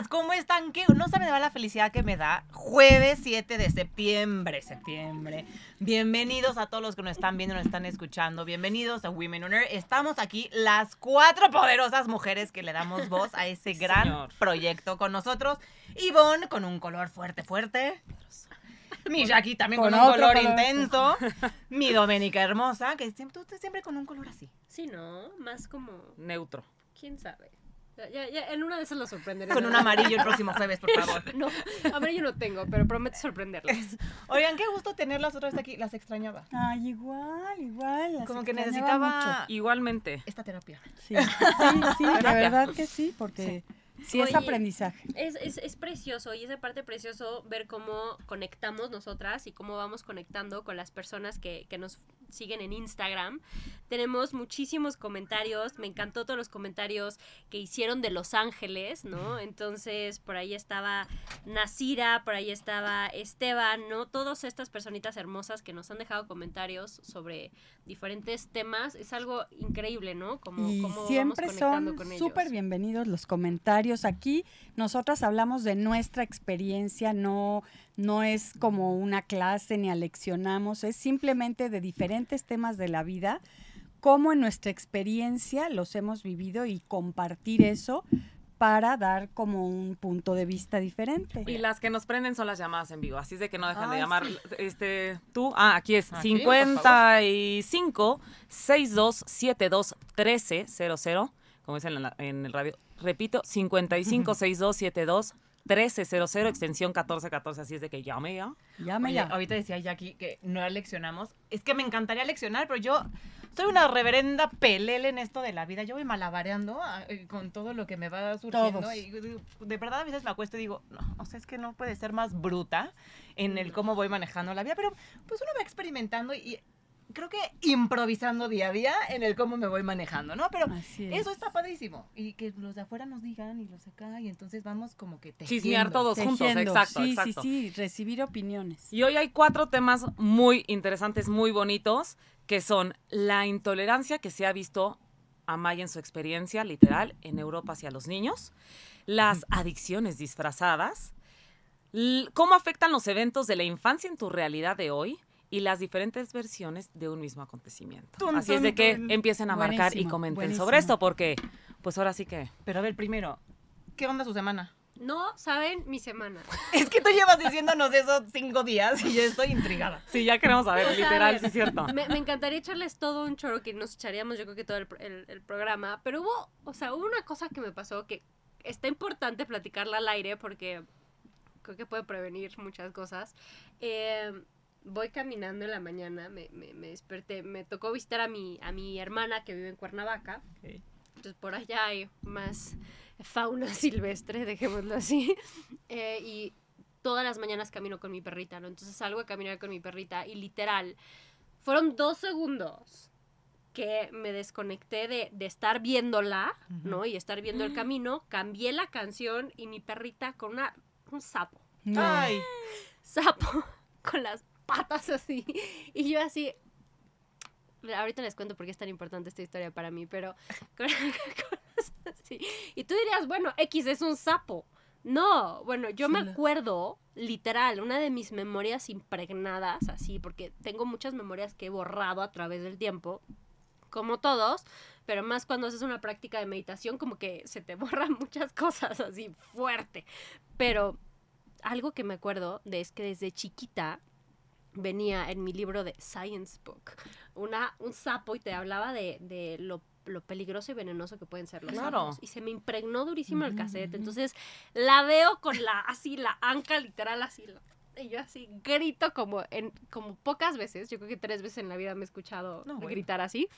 días, ¿cómo están? ¿Qué? No saben de la felicidad que me da. Jueves 7 de septiembre, septiembre. Bienvenidos a todos los que nos están viendo, nos están escuchando. Bienvenidos a Women on Air. Estamos aquí las cuatro poderosas mujeres que le damos voz a ese gran Señor. proyecto con nosotros. Ivonne con un color fuerte, fuerte. Mi Jackie también con, Con un color, color. intenso. Mi Doménica hermosa, que siempre, tú siempre con un color así. Sí, ¿no? Más como, Neutro. quién sabe. Ya, ya, ya, en una de esas lo sorprenderé. Con un amarillo el próximo jueves, por favor. No, amarillo no tengo, pero prometo sorprenderles. Oigan, qué gusto tenerlas otra vez aquí. Las extrañaba. Ay, igual, igual. las Como que necesitaba Igualmente. esta terapia. mucho. Sí, sí, sí, de verdad que sí, porque sí, es Oye, aprendizaje. Es, es, es precioso y es de parte precioso ver cómo conectamos nosotras y cómo vamos conectando con las personas que, que nos siguen en Instagram. Tenemos muchísimos comentarios, me encantó todos los comentarios que hicieron de Los Ángeles, ¿no? Entonces, por ahí estaba Nasira, por ahí estaba Esteban, ¿no? Todas estas personitas hermosas que nos han dejado comentarios sobre diferentes temas, es algo increíble, ¿no? Como, Y cómo vamos siempre conectando son con súper bienvenidos los comentarios aquí. Nosotras hablamos de nuestra experiencia, no, no es como una clase ni aleccionamos, es simplemente de diferentes temas de la vida, cómo en nuestra experiencia los hemos vivido y compartir eso para dar como un punto de vista diferente. Y las que nos prenden son las llamadas en vivo, así es de que no dejan de Ay, llamar. sí. Este, tú, ah, aquí es Aquí, por 55 62 72 1300, como dicen en, la- en el radio. Repito, 55 62 72 1300, extensión 1414, así es de que llame ya. Llame ya. ahorita decía Jackie que no leccionamos. Es que me encantaría leccionar, pero yo soy una reverenda pelele en esto de la vida. Yo voy malabareando ah, eh, con todo lo que me va surgiendo. Todos. Y digo, de verdad a veces me acuesto y digo, no, o sea, es que no puede ser más bruta en el cómo voy manejando la vida. Pero pues uno va experimentando y creo que improvisando día a día en el cómo me voy manejando, ¿no? Pero Así es. eso está padrísimo. Y que los de afuera nos digan y los de acá. Y entonces vamos como que tejiendo. Chismear todos juntos, Tejiendo. exacto, sí, exacto. sí, sí, recibir opiniones. Y hoy hay cuatro temas muy interesantes, muy bonitos, que son la intolerancia que se ha visto a Maya en su experiencia literal en Europa hacia los niños, las adicciones disfrazadas, cómo afectan los eventos de la infancia en tu realidad de hoy y las diferentes versiones de un mismo acontecimiento. Tun, Así es de que tun. empiecen a marcar y Buenísimo, comenten buenísimo. sobre esto porque pues ahora sí que Pero a ver, primero, ¿qué onda su semana? No saben mi semana. Es que tú llevas diciéndonos eso cinco días y yo estoy intrigada. sí, ya queremos saber, O sea, a literal, ver, sí es cierto. Me, me encantaría echarles todo un choro que nos echaríamos, yo creo que todo el, el- el programa. Pero hubo, o sea, hubo una cosa que me pasó que está importante platicarla al aire porque creo que puede prevenir muchas cosas. Eh, voy caminando en la mañana, me, me- me desperté, me tocó visitar a mi, a mi hermana que vive en Cuernavaca. Entonces por allá hay más fauna silvestre, dejémoslo así. Eh, y todas las mañanas camino con mi perrita, ¿no? Entonces salgo a caminar con mi perrita y literal, fueron dos segundos que me desconecté de, de estar viéndola, ¿no? Y estar viendo el camino, cambié la canción y mi perrita con una, un sapo, No. Ay, sapo con las patas así. Y yo así... Ahorita les cuento por qué es tan importante esta historia para mí, pero... con- con- así. Y tú dirías, bueno, X es un sapo. No, bueno, yo me acuerdo, literal, una de mis memorias impregnadas, así, porque tengo muchas memorias que he borrado a través del tiempo, como todos, pero más cuando haces una práctica de meditación, como que se te borran muchas cosas así fuerte. Pero algo que me acuerdo de es que desde chiquita venía en mi libro de Science Book una, un sapo y te hablaba de, de lo, lo peligroso y venenoso que pueden ser los Claro. sapos. Y se me impregnó durísimo el cassette. Entonces la veo con la, así, la anca literal, así. y yo así grito como en como pocas veces, yo creo que tres veces en la vida me he escuchado No, bueno. gritar así.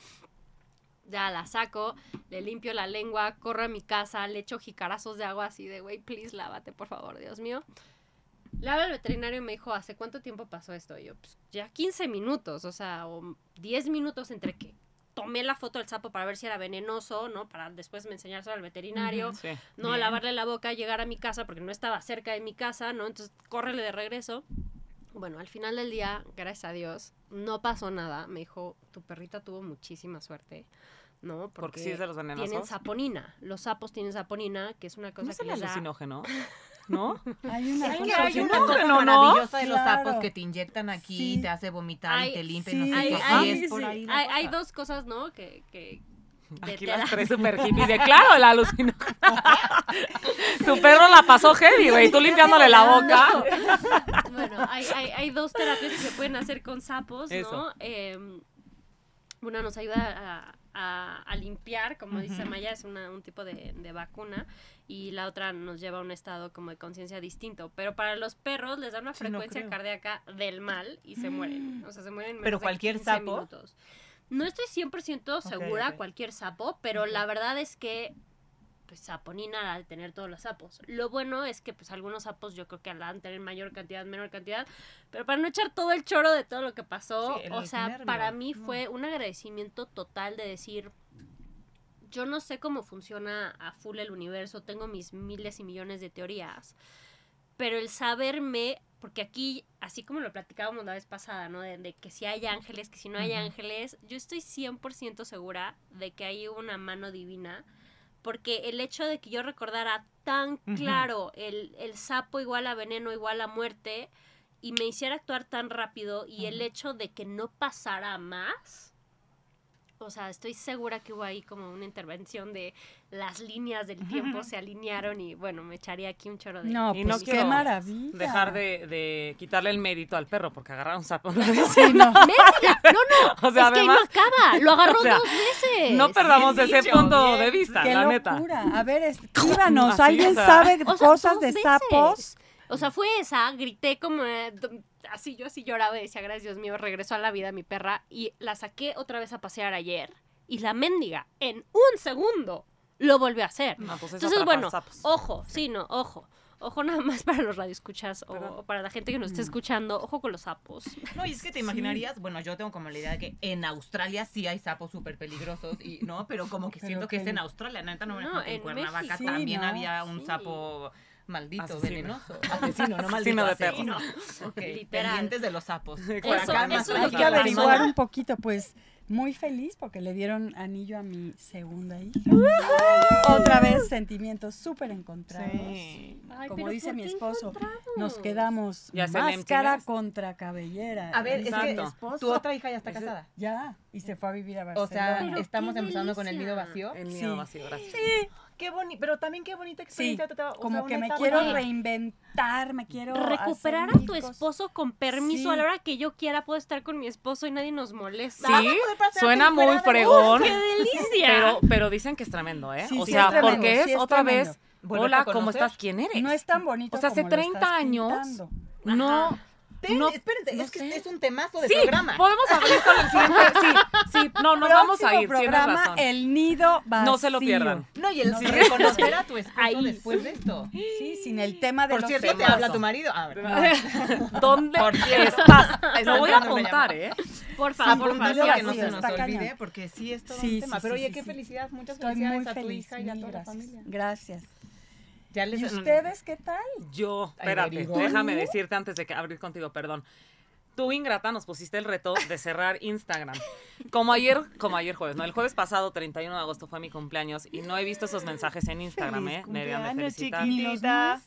Ya la saco, le limpio la lengua, corro a mi casa, le echo jicarazos de agua así de, güey, please, lávate, por favor, Dios mío. Hablo al veterinario y me dijo, ¿hace cuánto tiempo pasó esto? Y yo, pues ya 15 minutos, o sea, o 10 minutos entre que tomé la foto del sapo para ver si era venenoso, ¿no? Para después me enseñárselo al veterinario, Sí. no Bien. lavarle la boca, llegar a mi casa porque no estaba cerca de mi casa, ¿no? Entonces, córrele de regreso. Bueno, al final del día, gracias a Dios, no pasó nada. Me dijo, tu perrita tuvo muchísima suerte. ¿no? Porque sí es de los venenosos. tienen saponina. Los sapos tienen saponina, que es una cosa No es que el les da... alucinógeno, ¿no? Hay una que cosa hay una cosa no, no. maravillosa de los Claro. sapos que te inyectan aquí, Sí. te hace vomitar y te limpia sí, y no sé Hay, qué. Hay- es por sí, ahí la hay- hay cosa. dos cosas, ¿no? Que, que de Aquí las tres super hippies de claro, el alucinógeno. tu perro la pasó heavy, güey, tú limpiándole la boca. Bueno, hay, hay, hay dos terapias que se pueden hacer con sapos, ¿no? Eh, una nos ayuda a, a- a limpiar, como dice. Maya, es una- un tipo de, de vacuna, y la otra nos lleva a un estado como de conciencia distinto. Pero para los perros les da una Sí, frecuencia cardíaca del mal y se mueren. O sea, se mueren en ¿Pero menos de cualquier 15 sapo? minutos. No estoy 100% segura cualquier sapo, pero la verdad es que pues saponina al tener todos los sapos. Lo bueno es que pues algunos sapos yo creo que al tener mayor cantidad, menor cantidad, pero para no echar todo el choro de todo lo que pasó, Sí, o sea, nervio, para mí no. fue un agradecimiento total de decir, yo no sé cómo funciona a full el universo, tengo mis miles y millones de teorías, pero el saberme, porque aquí, así como lo platicábamos la vez pasada, ¿no? De, de que si hay ángeles, que si no hay ángeles, yo estoy 100% segura de que hay una mano divina, porque el hecho de que yo recordara tan claro el, el sapo igual a veneno, igual a muerte, y me hiciera actuar tan rápido, y el hecho de que no pasara más, o sea, estoy segura que hubo ahí como una intervención de las líneas del tiempo se alinearon y bueno, me echaría aquí un choro de... No, Y pues no qué quiero maravilla. Dejar de, de quitarle el mérito al perro porque agarrar un sapo. Sí, no. No, no, O sea, es que ahí no acaba, lo agarró O sea, dos veces. no perdamos ese dicho, punto bien. de vista, Qué la neta. locura. A ver, escríbanos. ¿Alguien o sea, sabe O sea, cosas de veces. sapos? O sea, fue esa, grité como eh, así, yo así lloraba y decía, gracias Dios mío, regresó a la vida mi perra y la saqué otra vez a pasear ayer y la mendiga en un segundo lo volvió a hacer. No, pues Entonces, bueno, sapos. ojo, sí, no, ojo. Ojo nada más para los radioescuchas o, o para la gente que nos esté escuchando, ojo con los sapos. No, y es que te imaginarías, bueno, yo tengo como la idea de que en Australia sí hay sapos súper peligrosos, y no, pero como que Pero siento que es en Australia, neta no me No, que en en Cuernavaca México. Sí, también ¿no? había un Sí. sapo maldito, Asesino. venenoso. Asesino, no maldito, Asesino de perros. asesino. Ok, Literal. pendientes de los sapos. Eso- eso Hay que averiguar un poquito, pues muy feliz porque le dieron anillo a mi segunda hija. Otra vez sentimientos súper encontrados. Sí. Ay, Como dice ¿por mi esposo? Nos quedamos Ya máscara contra cabellera. A ver, es que tu otra hija ya está casada. Ya, y se fue a vivir a O Barcelona. sea, Pero estamos empezando con el nido vacío. El Sí. nido vacío, gracias. Sí, Qué bonito, pero también qué bonita sí, experiencia. te- o sea, como que me quiero reinventar, me quiero Recuperar hacer a tu esposo con permiso a Sí. la hora que yo quiera puedo estar con mi esposo y nadie nos molesta. Sí, suena muy de- fregón. ¡Qué delicia! Pero, pero dicen que es tremendo, ¿eh? Sí, o sí, sea, es tremendo, porque es sí, es otra tremendo. vez, hola, ¿cómo estás? ¿Quién eres? No es tan bonito O sea, hace como lo 30 estás años. No, Ten, no, espérense, no es que sé. es un temazo de sí, programa. podemos abrir con el siguiente, sí, sí, no, nos vamos a ir, programa, razón. El nido vacío. No se lo pierdan. No, y el No, sí, reconocer a tu esposo Ahí. después de esto. Sí, sin el tema de Por los cierto, te habla tu marido. A ver. ¿Dónde Por cierto. estás? Está Lo voy a apuntar. ¿eh? por favor, por favor. que no sí, se nos olvide, cañón. porque sí es todo Sí, un tema. sí, Pero sí, oye, sí, qué sí. felicidad, muchas Estoy felicidades a tu feliz. hija y a toda la familia. Gracias. Ya les ¿Y ustedes qué tal? Yo, espérate, déjame decirte antes de que abrir contigo, perdón. Tú, Ingrata, nos pusiste el reto de cerrar Instagram. Como ayer, como ayer jueves, ¿no? El jueves pasado, 31 de agosto, fue mi cumpleaños y no he visto esos mensajes en Instagram, Feliz ¿eh? Media me felicitan. Ni los Chiquitita.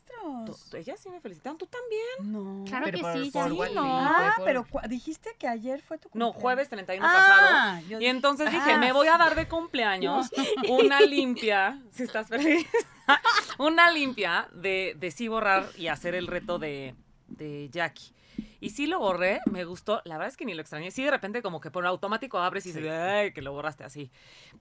Ellas sí me felicitan, tú también. No. Claro Pero que por- sí, por sí. no. Ah, pero dijiste que ayer fue tu No, cumpleaños. jueves 31 Ah, pasado. yo Y entonces dije, Ah. me voy a dar de cumpleaños una limpia, si estás feliz, una limpia de, de sí borrar y hacer el reto de, de Jackie. Y sí lo borré, me gustó. La verdad es que ni lo extrañé. Sí, de repente como que por automático abres y dices, ay, que lo borraste así.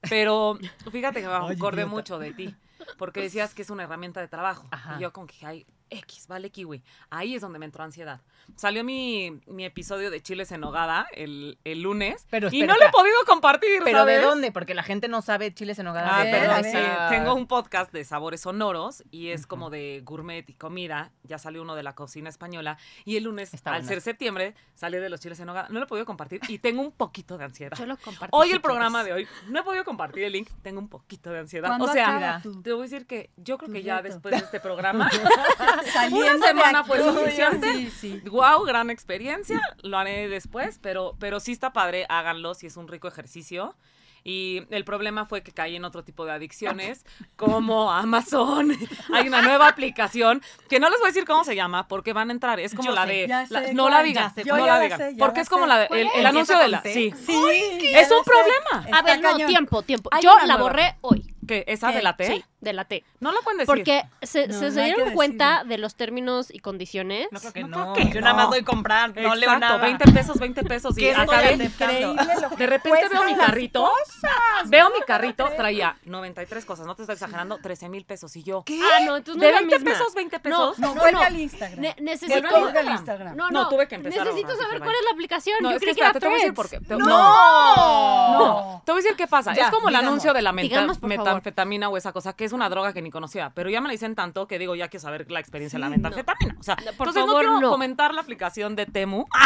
Pero fíjate que me Ay, acordé idiota. mucho de ti. Porque decías que es una herramienta de trabajo. Ajá. Y yo como que, ay, X, vale kiwi. Ahí es donde me entró ansiedad. Salió mi, mi episodio de Chiles en Nogada el, el lunes. Pero y espera, no lo he podido compartir, ¿Pero de ¿sabes? dónde? Porque la gente no sabe chiles en hogar. Ah, perdón, sí. ver. Tengo un podcast de sabores sonoros y es como de gourmet y comida. Ya salió uno de la cocina española. Y el lunes, Está al. Ser septiembre, salió de los chiles en hogar. No lo he podido compartir y tengo un poquito de ansiedad. Yo lo comparto. Hoy si el programa de hoy, no he podido compartir el link, tengo un poquito de ansiedad. ¿Cuándo O sea, tu- te voy a decir que yo creo que ya reto? después de este programa, una semana fue suficiente. Sí, sí. wow, gran experiencia, lo haré después, pero, pero sí está padre, háganlo si es un rico ejercicio. Y el problema fue que caí en otro tipo de adicciones, como Amazon. Hay una nueva aplicación que no les voy a decir cómo se llama, porque van a entrar. Es como Yo la sé, de. la- sé no la sé, no la ya porque es como la de, ¿Cuál el, anuncio de la. ¿Empieza Sí. Sí, Es un sé. problema. A ver, no, tiempo, tiempo. Hay Yo la nueva. borré hoy. ¿Qué? ¿Esa ¿Qué? de la T? Sí, de la T. No la pueden decir. Porque se, No, se- no se que dieron cuenta decirlo. de los términos y condiciones. No creo que No no. creo que Yo nada más doy comprar, no leo nada. 20 pesos, 20 pesos. Y ¿Qué acabé. Increíble lo que De repente veo mi carrito. cosas. Veo mi lo carrito, traía 93 cosas, no te estoy exagerando, 13 mil pesos. Y yo, Ah, no, entonces no ¿De es la 20 misma. pesos, 20 pesos? No, No, vuelve no. al Instagram. Ne- Que necesito Instagram. Instagram. No, No, no, tuve que empezar Necesito saber cuál es la aplicación. No, Yo es que creí que era espérate, te voy a decir por qué. No. No. Te voy a decir qué pasa. Es como el anuncio de la meta-. Metanfetamina o esa cosa, que es una droga que ni conocía. Pero ya me la dicen tanto que digo, ya quiero saber la experiencia de la Sí, metanfetamina. O sea, No, por entonces no quiero no. comentar la aplicación de Temu.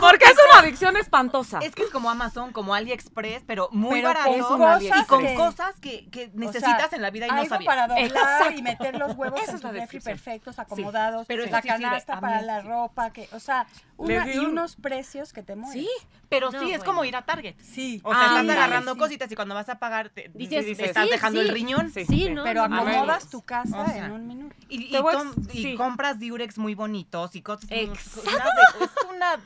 porque es una adicción espantosa. Es que es como Amazon, como AliExpress, pero muy Pero barato. Es cosas y con que- cosas que, que o necesitas sea, en la vida y no sabías. para doblar Exacto. y meter los huevos Esa en es tu la refri perfectos, acomodados, pero la sí sirve. canasta para la sí. ropa, que, o sea, una, y un- unos precios que te mueres. Sí. Pero No, sí, es bueno. como ir a Target. Sí. O sea, Ah, estás agarrando sí. cositas y cuando vas a pagar te, Dices, te sí, estás sí, dejando sí. el riñón. Sí. Sí, no. Pero acomodas tu casa o sea, en un minuto. Y, com- compras diurex muy bonitos y cosas. Exacto. una es, una,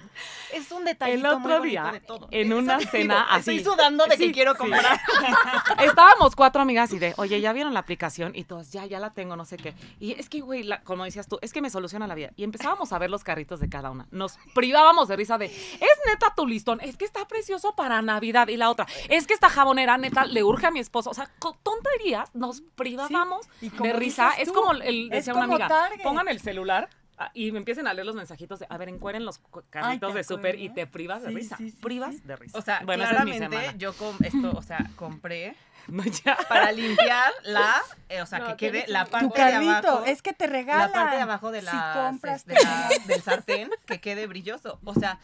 es un detallito El otro día, de todo. en una cena así. Estoy sudando de Sí, que quiero sí. comprar. Estábamos cuatro amigas y de, oye, ¿ya vieron la aplicación? Y todas, ya, ya la tengo, no sé qué. Y es que, güey, la- como decías tú, es que me soluciona la vida. Y empezábamos a ver los carritos de cada una. Nos privábamos de risa de, es neta tu listón, es que está precioso para Navidad. Y la otra, es que esta jabonera, neta, le urge a mi esposo. O sea, con tonterías, nos privábamos Sí, y como de risa. Es como el, es decía una amiga, Target. pongan el celular. ah, Y me empiecen a leer los mensajitos de, a ver, encueren los carritos ¿te de súper y te privas de risa. sí, sí, privas sí. de risa. O sea, bueno, esa es mi claramente semana. yo com esto, o sea, compré ya. para limpiar la, eh, o sea, No, que quede la un- parte Tu de abajo. es que te regalan. la parte de abajo de Si la, compras, de te la- regalan. del sartén que quede brilloso. O sea,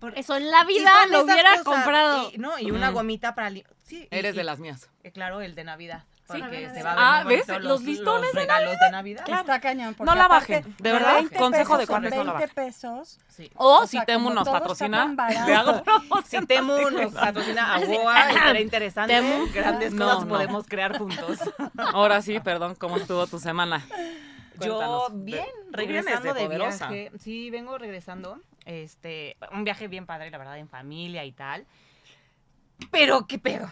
por- Eso en la vida lo hubiera cosas, comprado. Y, no, y una gomita para sí, Eres y- de las mías. eh, claro, el de Navidad. Porque Ah, se va a ver Ah, ¿ves? bonito Los listones de regalos de Navidad. Está cañón. No la aparte, bajen, de verdad, 20 consejo de son cuates, no la 20 bajen. pesos. Sí. O, O si sea, Temu nos patrocina, Si. Temu nos patrocina a Goa, estaría interesante. Temu. Grandes No, cosas no. podemos crear juntos. Ahora sí, perdón, ¿cómo estuvo tu semana? Yo bien, regresando de, poderosa. viaje. Sí, vengo regresando. Este, un viaje bien padre, la verdad, en familia y tal. Pero qué pedo.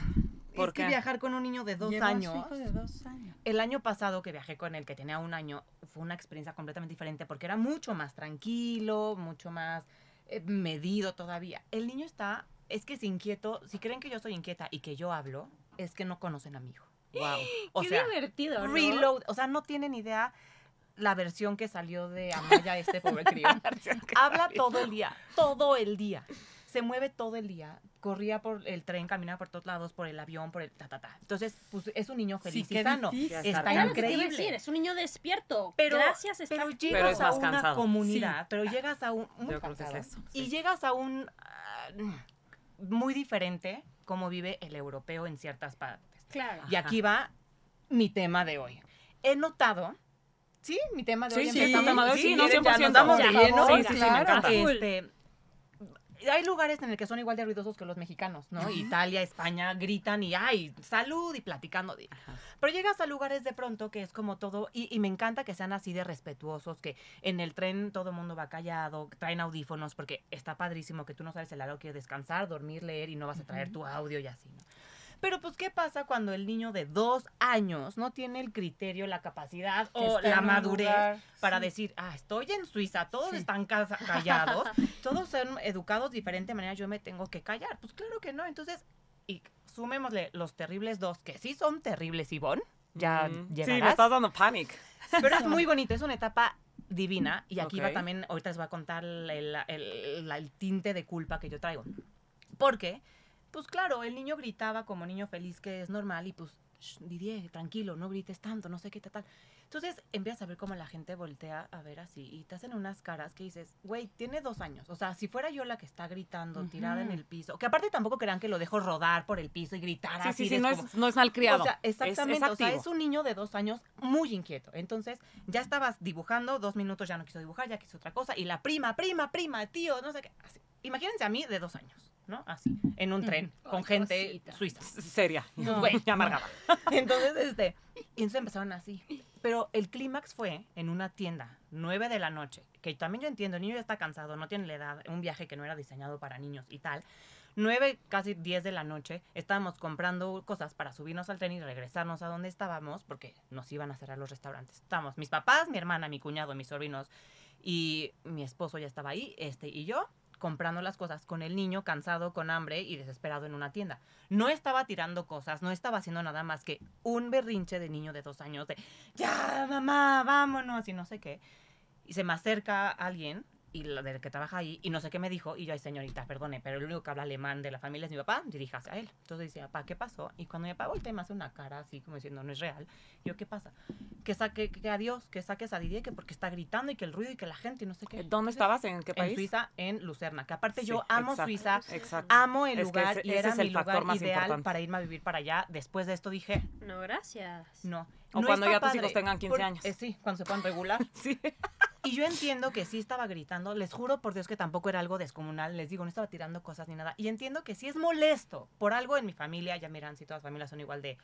¿Por es que qué? viajar con un niño de dos años. de dos años. El año pasado que viajé con él, que tenía un año, fue una experiencia completamente diferente porque era mucho más tranquilo, mucho más eh, medido todavía. El niño está, es que es inquieto. Si creen que yo soy inquieta y que yo hablo, es que no conocen a mi hijo. Wow. O Qué sea, divertido, ¿no? reload, o sea, no tienen idea la versión que salió de Amaya, este pobre crío. Habla todo el día, todo el día. Se mueve todo el día. Corría por el tren, caminaba por todos lados, por el avión, por el ta, ta, ta. Entonces, pues es un niño feliz Sí, y sano. Está a increíble. decir, es un niño despierto. Pero, Gracias, está pero llegas Pero es más a una cansado. comunidad, pero llegas a un muy Yo creo que es cansado, eso, y sí. llegas a un ah, muy diferente como vive el europeo en ciertas partes. Claro. Y aquí va mi tema de hoy. He notado, sí, mi tema de Sí, hoy. sí, de hoy, sí, no, ¿quieren? Ya 100%. nos damos de lleno. Sí, sí, sí, me claro. encanta. Este, hay lugares en el que son igual de ruidosos que los mexicanos, ¿no? Italia, España, gritan y ay, salud y platicando. de- Pero llegas a lugares de pronto que es como todo, y, y me encanta que sean así de respetuosos, que en el tren todo mundo va callado, traen audífonos, porque está padrísimo que tú no sabes el lado que descansar, dormir, leer y no vas a traer tu audio y así, ¿no? Pero pues, ¿qué pasa cuando el niño de dos años no tiene el criterio, la capacidad Que o la madurez lugar, para sí. decir, ah, estoy en Suiza, todos Sí. están callados, todos son educados de diferente manera, yo me tengo que callar? Pues claro que no, entonces, y sumémosle los terribles dos, que sí son terribles, Ivonne, ya Mm. Sí, llegarás. me estás dando panic. Pero es muy bonito, es una etapa divina. Y aquí va también, ahorita les voy a contar el, el- el- el tinte de culpa que yo traigo. Porque, pues claro, el niño gritaba como niño feliz, que es normal, y pues, "Shh, Didier, tranquilo, no grites tanto, no sé qué tal. Entonces empiezas a ver cómo la gente voltea a ver así y te hacen unas caras que dices, güey, tiene dos años. O sea, si fuera yo la que está gritando, tirada en el piso, que aparte tampoco crean que lo dejo rodar por el piso y gritar Sí, así. sí, sí, no como- es, no es malcriado. o sea, exactamente. Es, o sea, es un niño de dos años muy inquieto. Entonces, ya estabas dibujando, dos minutos ya no quiso dibujar, ya quiso otra cosa. Y la prima, prima, prima, tío, no sé qué. así. Imagínense a mí de dos años. ¿No? Así, en un tren, con Ay, gente cosita. suiza. Seria. No, güey, amargada. Entonces, este, y entonces empezaron así. Pero el clímax fue en una tienda, 9 de la noche, que también yo entiendo, el niño ya está cansado, no tiene la edad, un viaje que no era diseñado para niños y tal. 9, casi 10 de la noche, estábamos comprando cosas para subirnos al tren y regresarnos a donde estábamos, porque nos iban a cerrar los restaurantes. Estábamos mis papás, mi hermana, mi cuñado, mis sobrinos y mi esposo ya estaba ahí, este, y yo comprando las cosas con el niño cansado, con hambre y desesperado en una tienda. No estaba tirando cosas, no estaba haciendo nada más que un berrinche de niño de dos años de, ya, mamá, vámonos y no sé qué. Y se me acerca alguien y la del que trabaja ahí y no sé qué me dijo y yo, ay señorita, perdone, pero el único que habla alemán de la familia es mi papá, diríjase a él. Entonces dice, papá, ¿qué pasó? Y cuando mi papá voltea y me hace una cara así como diciendo, no es real. Yo, ¿qué pasa? Que saque, que adiós, que saques a Didier, que porque está gritando y que el ruido y que la gente y no sé qué. ¿Dónde Entonces, estabas? ¿En qué En país? Suiza, en Lucerna, que aparte Sí, yo amo exacto. Suiza, Exacto. amo el Es lugar ese- y ese era es el mi lugar factor más ideal importante. para irme a vivir para allá. Después de esto dije, No, gracias. no. O no cuando ya tus padre, hijos tengan 15 por- años. eh, sí, cuando se puedan regular. Sí. Y yo entiendo que sí estaba gritando, les juro por Dios que tampoco era algo descomunal, les digo, no estaba tirando cosas ni nada. Y entiendo que sí es molesto por algo en mi familia, ya miran si todas las familias son igual de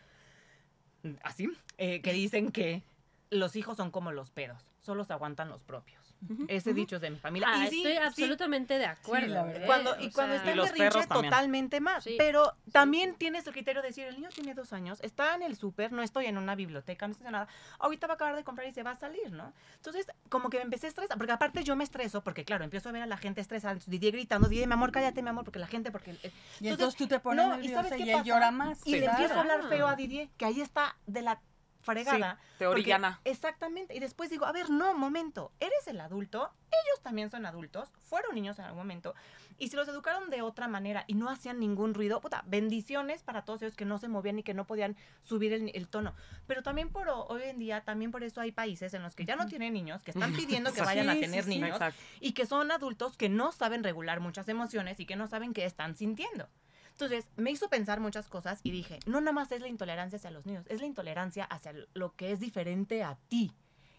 así, eh, que dicen que los hijos son como los pedos, solo se aguantan los propios. Ese dicho es de mi familia. Ah, y sí, estoy sí, absolutamente de acuerdo. la verdad. ¿eh? cuando, O y cuando sea, está en berrinche, totalmente más. Sí. Pero también tienes el criterio de decir, el niño tiene dos años, está en el súper, no estoy en una biblioteca, no estoy en nada. Ahorita va a acabar de comprar y se va a salir, ¿no? Entonces, como que me empecé a estresar, porque aparte yo me estreso, porque claro, empiezo a ver a la gente estresada, entonces Didier gritando, Didier, mi amor, cállate, mi amor, porque la gente, porque... eh, Y entonces tú te pones no, ¿y sabes nerviosa qué y él pasa? llora más. Y le claro. empiezo a hablar feo a Didier, que ahí está de la fregada. Sí, te orillana. porque- Exactamente. Y después digo, a ver, no, momento, eres el adulto, ellos también son adultos, fueron niños en algún momento, y si los educaron de otra manera y no hacían ningún ruido, puta, bendiciones para todos ellos que no se movían y que no podían subir el, el tono. Pero también por ho- hoy en día, también por eso hay países en los que ya no tienen niños, que están pidiendo que vayan a tener sí. niños, y que son adultos que no saben regular muchas emociones y que no saben qué están sintiendo. Entonces, me hizo pensar muchas cosas y dije, no nada más es la intolerancia hacia los niños, es la intolerancia hacia lo que es diferente a ti.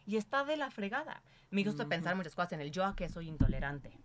Y está de la fregada. Me hizo pensar muchas cosas en el yo a qué soy intolerante.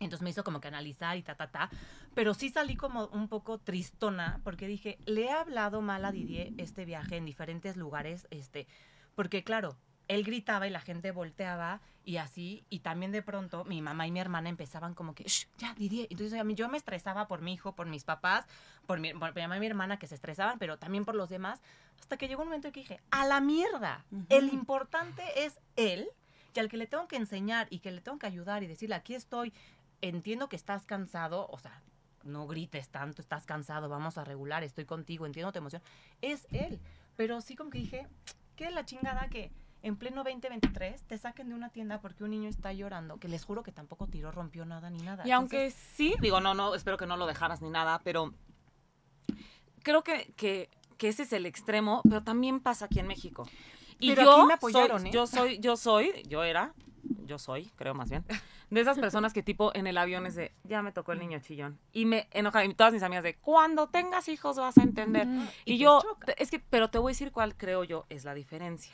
Entonces me hizo como que analizar y ta, ta, ta. Pero sí salí como un poco tristona porque dije, le he hablado mal a Didier este viaje en diferentes lugares, este, porque claro, él gritaba y la gente volteaba y así, y también de pronto mi mamá y mi hermana empezaban como que, "Shh, ya, Didier. Entonces a mí yo me estresaba por mi hijo, por mis papás, por mi, por mi mamá y mi hermana que se estresaban, pero también por los demás, hasta que llegó un momento en que dije, a la mierda, el importante es él y al que le tengo que enseñar y que le tengo que ayudar y decirle, aquí estoy, entiendo que estás cansado, o sea, no grites tanto, estás cansado, vamos a regular, estoy contigo, entiendo tu emoción, es él. Pero sí como que dije, qué la chingada que en pleno 2023 te saquen de una tienda porque un niño está llorando, que les juro que tampoco tiró, rompió nada ni nada. Y aunque sí, digo, no, no, espero que no lo dejaras ni nada, pero creo que, que, que ese es el extremo, pero también pasa aquí en México. Y Pero yo aquí me apoyaron, soy, ¿eh? yo soy, yo soy, yo era, yo soy, creo más bien, de esas personas que tipo en el avión es de, ya me tocó el niño chillón. Y me enoja, y todas mis amigas de, cuando tengas hijos vas a entender. Y, yo, choca. es que, pero te voy a decir cuál creo yo es la diferencia.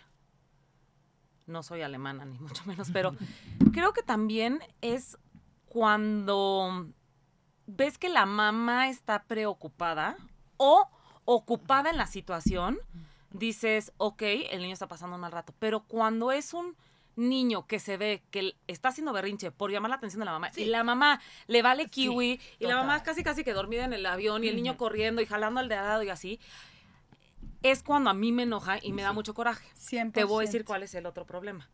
No soy alemana, ni mucho menos, pero creo que también es cuando ves que la mamá está preocupada o ocupada en la situación, dices, ok, el niño está pasando un mal rato, pero cuando es un niño que se ve que está haciendo berrinche por llamar la atención de la mamá Sí. y la mamá le vale Sí, kiwi y la mamá casi casi que dormida en el avión y el niño corriendo y jalando al de al lado y así, es cuando a mí me enoja y me da mucho coraje. 100%. Te voy a decir cuál es el otro problema.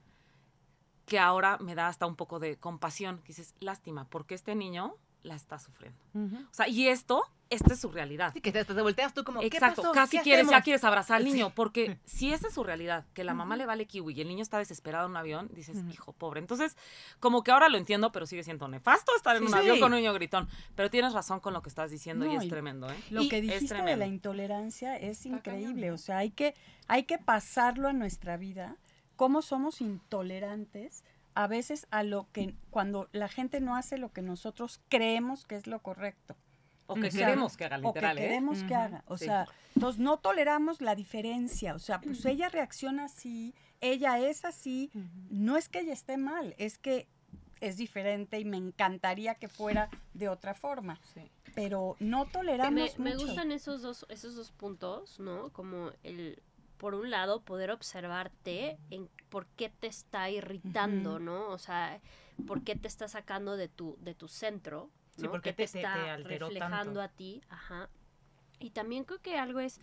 Que ahora me da hasta un poco de compasión. Que dices, lástima, porque este niño la está sufriendo. O sea, y esto, esta es su realidad. Sí, que te, te volteas tú como, ¿qué Exacto, pasó? casi ¿Qué quieres, ya quieres abrazar al Sí. niño, porque si esa es su realidad, que la mamá le vale kiwi y el niño está desesperado en un avión, dices, hijo, pobre. Entonces, como que ahora lo entiendo, pero sigue siendo nefasto estar en Sí, un avión con un niño gritón. Pero tienes razón con lo que estás diciendo y es y- tremendo, ¿eh? Lo Y que dijiste de la intolerancia es increíble. O sea, hay que, hay que pasarlo a nuestra vida. Cómo somos intolerantes a veces a lo que cuando la gente no hace lo que nosotros creemos que es lo correcto. O que queremos que haga o que literal, ¿eh? queremos que haga. O sí. sea, entonces no toleramos la diferencia. O sea, pues ella reacciona así, ella es así. No es que ella esté mal, es que es diferente y me encantaría que fuera de otra forma. Sí. Pero no Me, toleramos me mucho. gustan esos dos, esos dos puntos, ¿no? Como el, por un lado, poder observarte en por qué te está irritando. ¿no? O sea, por qué te está sacando de tu, de tu centro, Sí, ¿no? por qué ¿Qué te- te- te alteró reflejando tanto. a ti, ajá. Y también creo que algo es,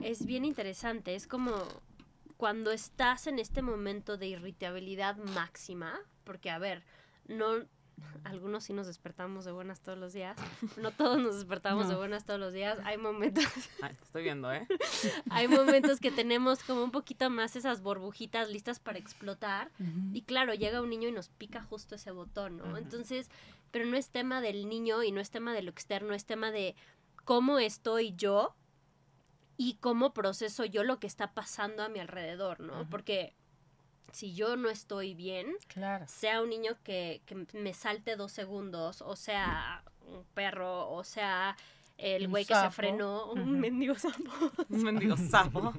es bien interesante, es como cuando estás en este momento de irritabilidad máxima, porque a ver, no, algunos sí nos despertamos de buenas todos los días, no todos nos despertamos de buenas todos los días, hay momentos, Ay, te estoy viendo, ¿eh? hay momentos que tenemos como un poquito más esas burbujitas listas para explotar, y claro, llega un niño y nos pica justo ese botón, ¿no? Entonces, pero no es tema del niño y no es tema de lo externo, es tema de cómo estoy yo y cómo proceso yo lo que está pasando a mi alrededor, ¿no? Porque si yo no estoy bien, Claro. sea un niño que, que me salte dos segundos, o sea un perro, o sea el güey que se frenó, un mendigo sapo. Un mendigo sapo.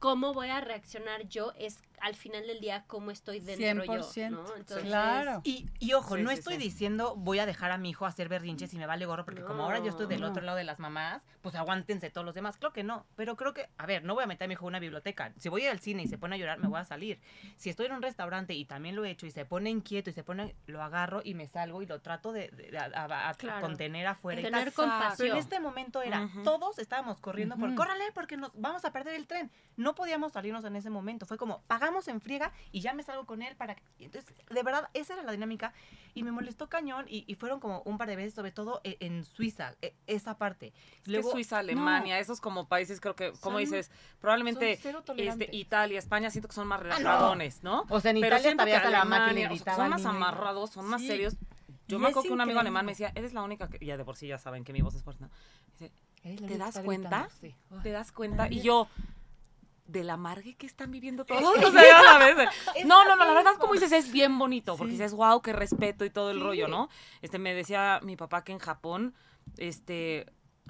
cómo voy a reaccionar yo es al final del día cómo estoy dentro yo, 100%, ¿no? Entonces, claro. Y, y ojo, Sí, no sí, estoy sí. diciendo voy a dejar a mi hijo hacer berrinches y me vale gorro, porque como ahora yo estoy del No. otro lado de las mamás, pues aguántense todos los demás. Creo que no, pero creo que, a ver, no voy a meter a mi hijo en una biblioteca. Si voy al cine y se pone a llorar, me voy a salir. Si estoy en un restaurante y también lo he hecho y se pone inquieto y se pone, lo agarro y me salgo y lo trato de, de- a, a- a Claro. contener afuera. y Tener compasión. Pero en este momento era, todos estábamos corriendo por, córrale, porque nos vamos a perder el tren. No podíamos salirnos en ese momento. Fue como, pagamos en friega y ya me salgo con él para que... Entonces, de verdad, esa era la dinámica y me molestó cañón y, y fueron como un par de veces, sobre todo e- en, Suiza, e- esa parte. Es que Suiza, Alemania, esos como países, creo que, como dices, probablemente este. Italia, España, siento que son más no. relajadones, ¿no? O sea, en Pero Italia todavía hasta la mamá que le Alemania, o sea, son más amarrados, son más Sí. serios. Yo Y me acuerdo que un amigo alemán me decía, eres la única que, ya de por sí ya saben que mi voz es fuerte, ¿no? La ¿Te das cuenta? ¿te das cuenta? Y yo, del amargue que están viviendo todos. o sea. No, no, no, la verdad, como dices, es bien bonito, porque dices, wow, qué respeto y todo el Sí. rollo, ¿no? Este, me decía mi papá que en Japón, este,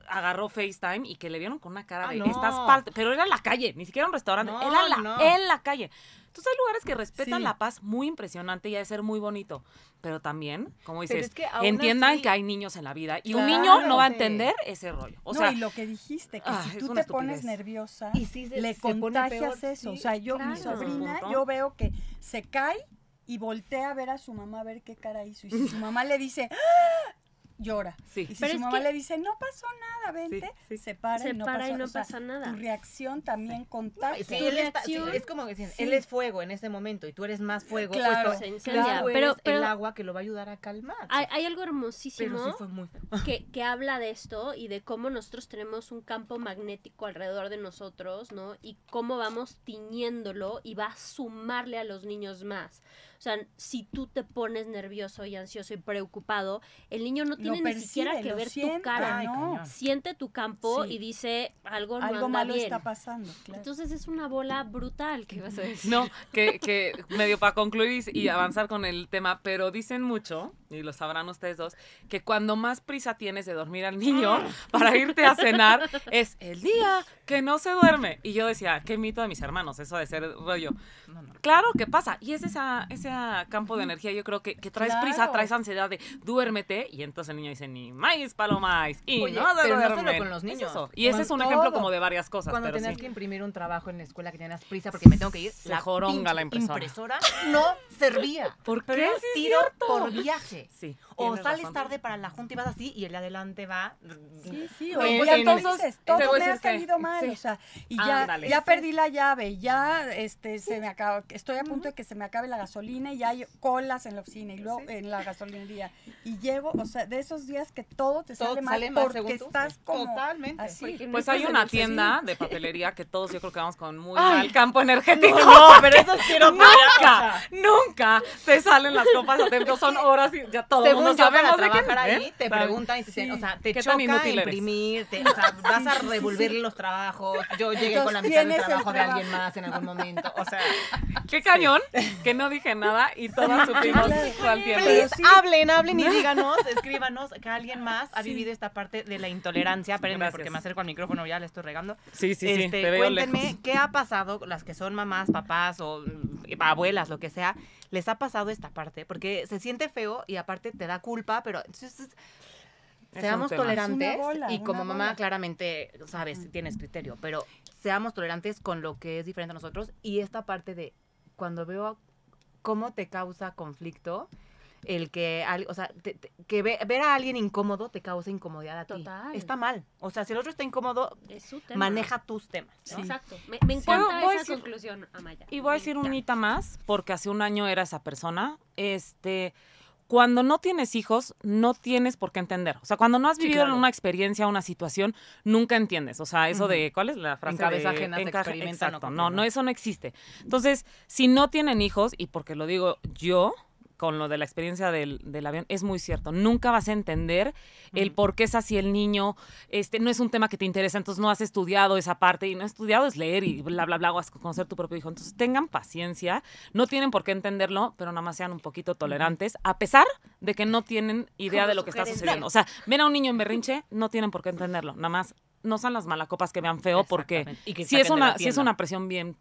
agarró FaceTime y que le vieron con una cara Ah, de, no. estás parte, pero era en la calle, ni siquiera un restaurante, No, era la, no. en la calle. Entonces hay lugares que respetan Sí. la paz muy impresionante y ha de ser muy bonito, pero también, como dices, es que aún entiendan así- que hay niños en la vida y un niño no va a Sí. entender ese rollo. O no, sea, y lo que dijiste, que ah, si tú te pones nerviosa, Y se- le se contagias peor, eso. sí, o sea, yo, mi sobrina, yo veo que se cae y voltea a ver a su mamá a ver qué cara hizo. Y si su mamá le dice, ¡Ah! Llora. sí. Y si Pero su es mamá que- le dice, no pasó nada, vente, sí. se para, Se y, no para pasó, y no o sea, pasa nada. Tu reacción también contagia. él está- es como que dicen, Sí. él es fuego en ese momento y tú eres más fuego, Claro, pues, se tú- incendia. claro, Pero- el agua que lo va a ayudar a calmar. Hay, hay algo hermosísimo pero sí fue muy feo. que, que habla de esto y de cómo nosotros tenemos un campo magnético alrededor de nosotros, ¿no? Y cómo vamos tiñéndolo y va a sumarle a los niños más. O sea, si tú te pones nervioso y ansioso y preocupado, el niño no tiene ni siquiera que ver siente, tu cara. Ay, ¿no? cañón. Siente tu campo Sí. y dice algo no Algo anda malo bien. está pasando, claro. Entonces es una bola brutal que vas a decir. No, que, que medio para concluir y avanzar con el tema, pero dicen mucho, y lo sabrán ustedes dos, que cuando más prisa tienes de dormir al niño para irte a cenar es el día que no se duerme. Y yo decía, qué mito de mis hermanos, eso de ser rollo. No, no. Claro que pasa, y es esa, ese campo de energía, yo creo que, que traes prisa, traes ansiedad de duérmete, y entonces el niño dice, ni maíz, palomáis, y Oye, no se pero no solo con los niños, eso. Y ese es un ejemplo como de varias cosas, Cuando pero tenías sí. que imprimir un trabajo en la escuela que tenías prisa porque me tengo que ir, Se joronga la impresora. no servía. ¿Por Pero qué? es tiro cierto. por viaje. Sí, O sales razón. tarde para la junta y vas así y el de adelante va. Sí, sí, o y pues en- entonces te todo me ha que- salido mal, sí. o sea, y ya, Ándale. ya perdí la llave, ya este se me acaba, estoy a punto de que se me acabe la gasolina y ya hay colas en la oficina y luego en la gasolinería y llego, o sea, de esos días que todo te Todo sale mal sale mal, porque estás como Totalmente. así. Pues no hay una tienda de papelería que todos yo creo que vamos con muy Ay. mal campo energético. No, pero eso quiero nunca, nunca te salen las copas a tiempo. Son horas y ya todo yo, para trabajar ahí, ¿eh? te ¿Sabes? preguntan y te dicen, Sí. o sea, te ¿Qué choca imprimir, te- o sea, vas a revolverle los trabajos. Yo llegué con la mitad del trabajo de alguien más en algún momento. O sea, Qué cañón que no dije nada y todas supimos cuál tiempo. Sí. hablen, hablen y díganos, escríbanos que alguien más ha vivido esta parte de la intolerancia. Espérenme, porque me acerco al micrófono, ya le estoy regando. Sí, sí, sí, Este, te veo cuéntenme lejos. qué ha pasado, las que son mamás, papás o mm, abuelas, lo que sea, les ha pasado esta parte, porque se siente feo y aparte te da culpa, pero entonces Es seamos tolerantes bola, y como mamá bola. claramente sabes, tienes criterio, pero seamos tolerantes con lo que es diferente a nosotros y esta parte de cuando veo cómo te causa conflicto el que, al- o sea, te- te- que ve- ver a alguien incómodo te causa incomodidad a ti. Total. Está mal. O sea, si el otro está incómodo, Es su tema. maneja tus temas. ¿no? Exacto. Me, me encanta voy esa decir- conclusión, Amaya. Y voy a decir encanta. unita más, porque hace un año era esa persona. Este, cuando no tienes hijos, no tienes por qué entender. O sea, cuando no has Sí, vivido claro. en una experiencia, una situación, nunca entiendes. O sea, eso de, ¿cuál es la frase? En cabeza de, ajena se ca- experimenta, no Exacto, no, no, eso no existe. Entonces, si no tienen hijos, y porque lo digo yo, con lo de la experiencia del, del avión, es muy cierto. Nunca vas a entender el por qué es así el niño. Este, no es un tema que te interesa, entonces no has estudiado esa parte. Y no has estudiado es leer y bla, bla, bla, o has conocer tu propio hijo. Entonces tengan paciencia, no tienen por qué entenderlo, pero nada más sean un poquito tolerantes, a pesar de que no tienen idea de lo que está sucediendo. O sea, ven a un niño en berrinche, no tienen por qué entenderlo. Nada más no son las malacopas que vean feo, porque. Y que si es, una, si es una presión bien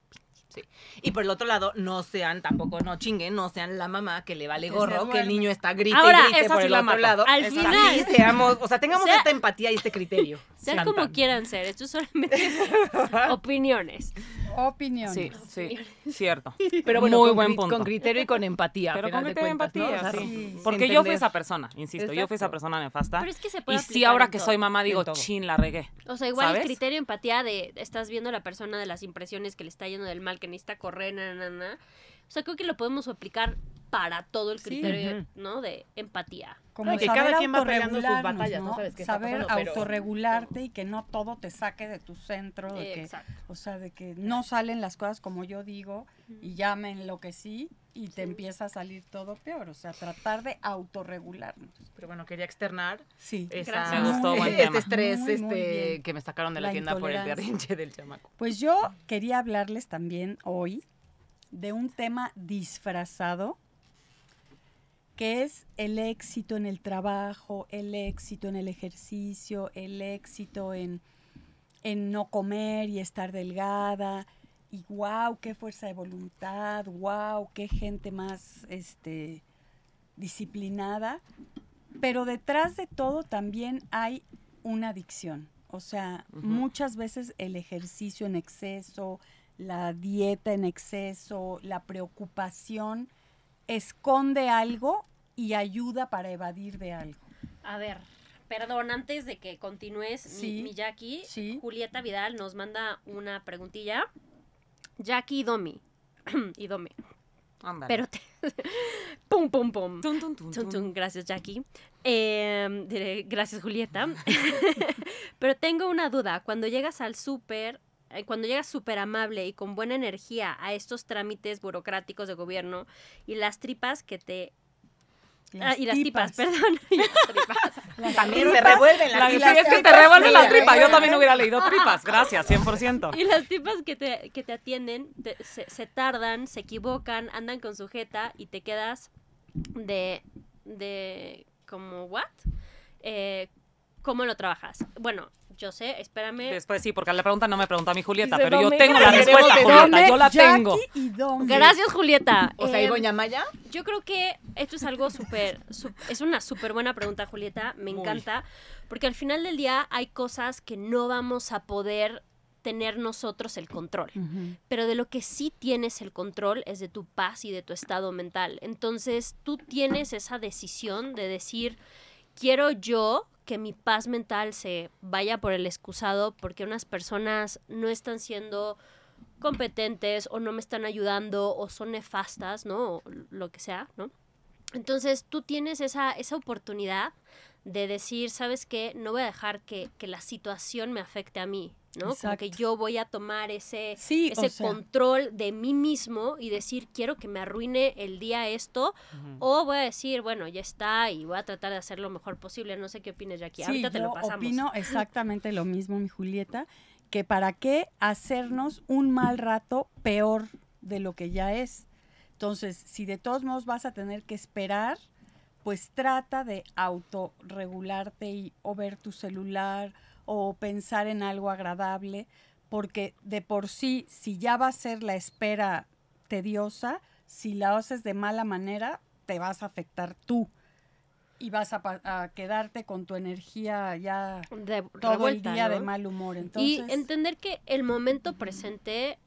Y por el otro lado, no sean tampoco, no chinguen, no sean la mamá que le vale gorro, que el niño está grite Ahora, y grite por sí el otro lado. Al final- sí, seamos, o sea, tengamos Sea- esta empatía y este criterio. Sean como quieran ser, esto es solamente opiniones. Opinión. Sí, sí, cierto. Pero bueno, muy con, buen punto. con criterio y con empatía. Pero con criterio y empatía, O sea, sí. Porque yo fui esa persona, insisto, yo fui esa persona nefasta. Pero es que se puede y sí, ahora que todo. soy mamá, digo, chin, la regué. O sea, igual ¿Sabes? el criterio empatía de estás viendo a la persona de las impresiones que le está yendo del mal, que necesita correr, na, na, na. O sea, creo que lo podemos aplicar para todo el criterio. ¿no? De empatía. Como que saber cada quien va peleando sus batallas, no ¿no? sabes qué está Saber pasando, pero- autorregularte y que no todo te saque de tu centro, de que, o sea, de que no salen las cosas como yo digo y ya me enloquecí y te empieza a salir todo peor, o sea, tratar de autorregularnos. Pero bueno, quería externar Sí. esa. Me gustó, buen este estrés Muy, muy este, bien. que me sacaron de la, La tienda por el berrinche del chamaco. Pues yo quería hablarles también hoy de un tema disfrazado que es el éxito en el trabajo, el éxito en el ejercicio, el éxito en, en no comer y estar delgada. Y wow, qué fuerza de voluntad, wow, qué gente más este, disciplinada. Pero detrás de todo también hay una adicción. O sea, muchas veces el ejercicio en exceso, la dieta en exceso, la preocupación esconde algo y ayuda para evadir de algo. A ver, perdón, antes de que continúes, mi- Sí. mi, Jackie, Sí. Julieta Vidal nos manda una preguntilla. Jackie y Domi. y Domi. Ándale. Pero te... pum, pum, pum. Tun, tun, Tun, tun. tun, Gracias, Jackie. Eh, diré, gracias, Julieta. Pero tengo una duda. Cuando llegas al súper, cuando llegas súper amable y con buena energía a estos trámites burocráticos de gobierno y las tripas que te... ah, y las tipas, perdón. y las tripas. También se revuelven La- las sí, tripas. es que te tripas, revuelve sí, la ¿eh? tripa. Yo también hubiera leído tripas. Gracias, 100%. Y las tipas que te, que te atienden te- se, se tardan, se equivocan, andan con sujeta y te quedas de... de como, ¿what? Eh, ¿Cómo lo trabajas? Bueno, yo sé, espérame. Después sí, porque la pregunta no me preguntó a mi Julieta, Dice pero yo tengo ¿cómo la queremos respuesta, Julieta. Yo la Jackie tengo. y. Gracias, Julieta. O sea, Eh, ¿y Doña Maya? Yo creo que esto es algo súper, es una súper buena pregunta, Julieta, me Muy. encanta, porque al final del día hay cosas que no vamos a poder tener nosotros el control, pero de lo que sí tienes el control es de tu paz y de tu estado mental. Entonces tú tienes esa decisión de decir, quiero yo que mi paz mental se vaya por el excusado porque unas personas no están siendo competentes o no me están ayudando o son nefastas, ¿no? O lo que sea, ¿no? Entonces tú tienes esa, esa oportunidad de decir, ¿sabes qué? No voy a dejar que, que la situación me afecte a mí, ¿no? Como que Exacto. yo voy a tomar ese, Sí, ese o sea, control de mí mismo y decir, quiero que me arruine el día esto, o voy a decir, bueno, ya está y voy a tratar de hacer lo mejor posible. No sé qué opinas, Jackie. Sí, Ahorita te yo lo pasamos. opino exactamente lo mismo, mi Julieta, que para qué hacernos un mal rato peor de lo que ya es. Entonces, si de todos modos vas a tener que esperar, pues trata de autorregularte y o ver tu celular o pensar en algo agradable, porque de por sí, si ya va a ser la espera tediosa, si la haces de mala manera, te vas a afectar tú. Y vas a, a quedarte con tu energía ya De- todo revuelta, el día de mal humor. Entonces, Y entender que el momento presente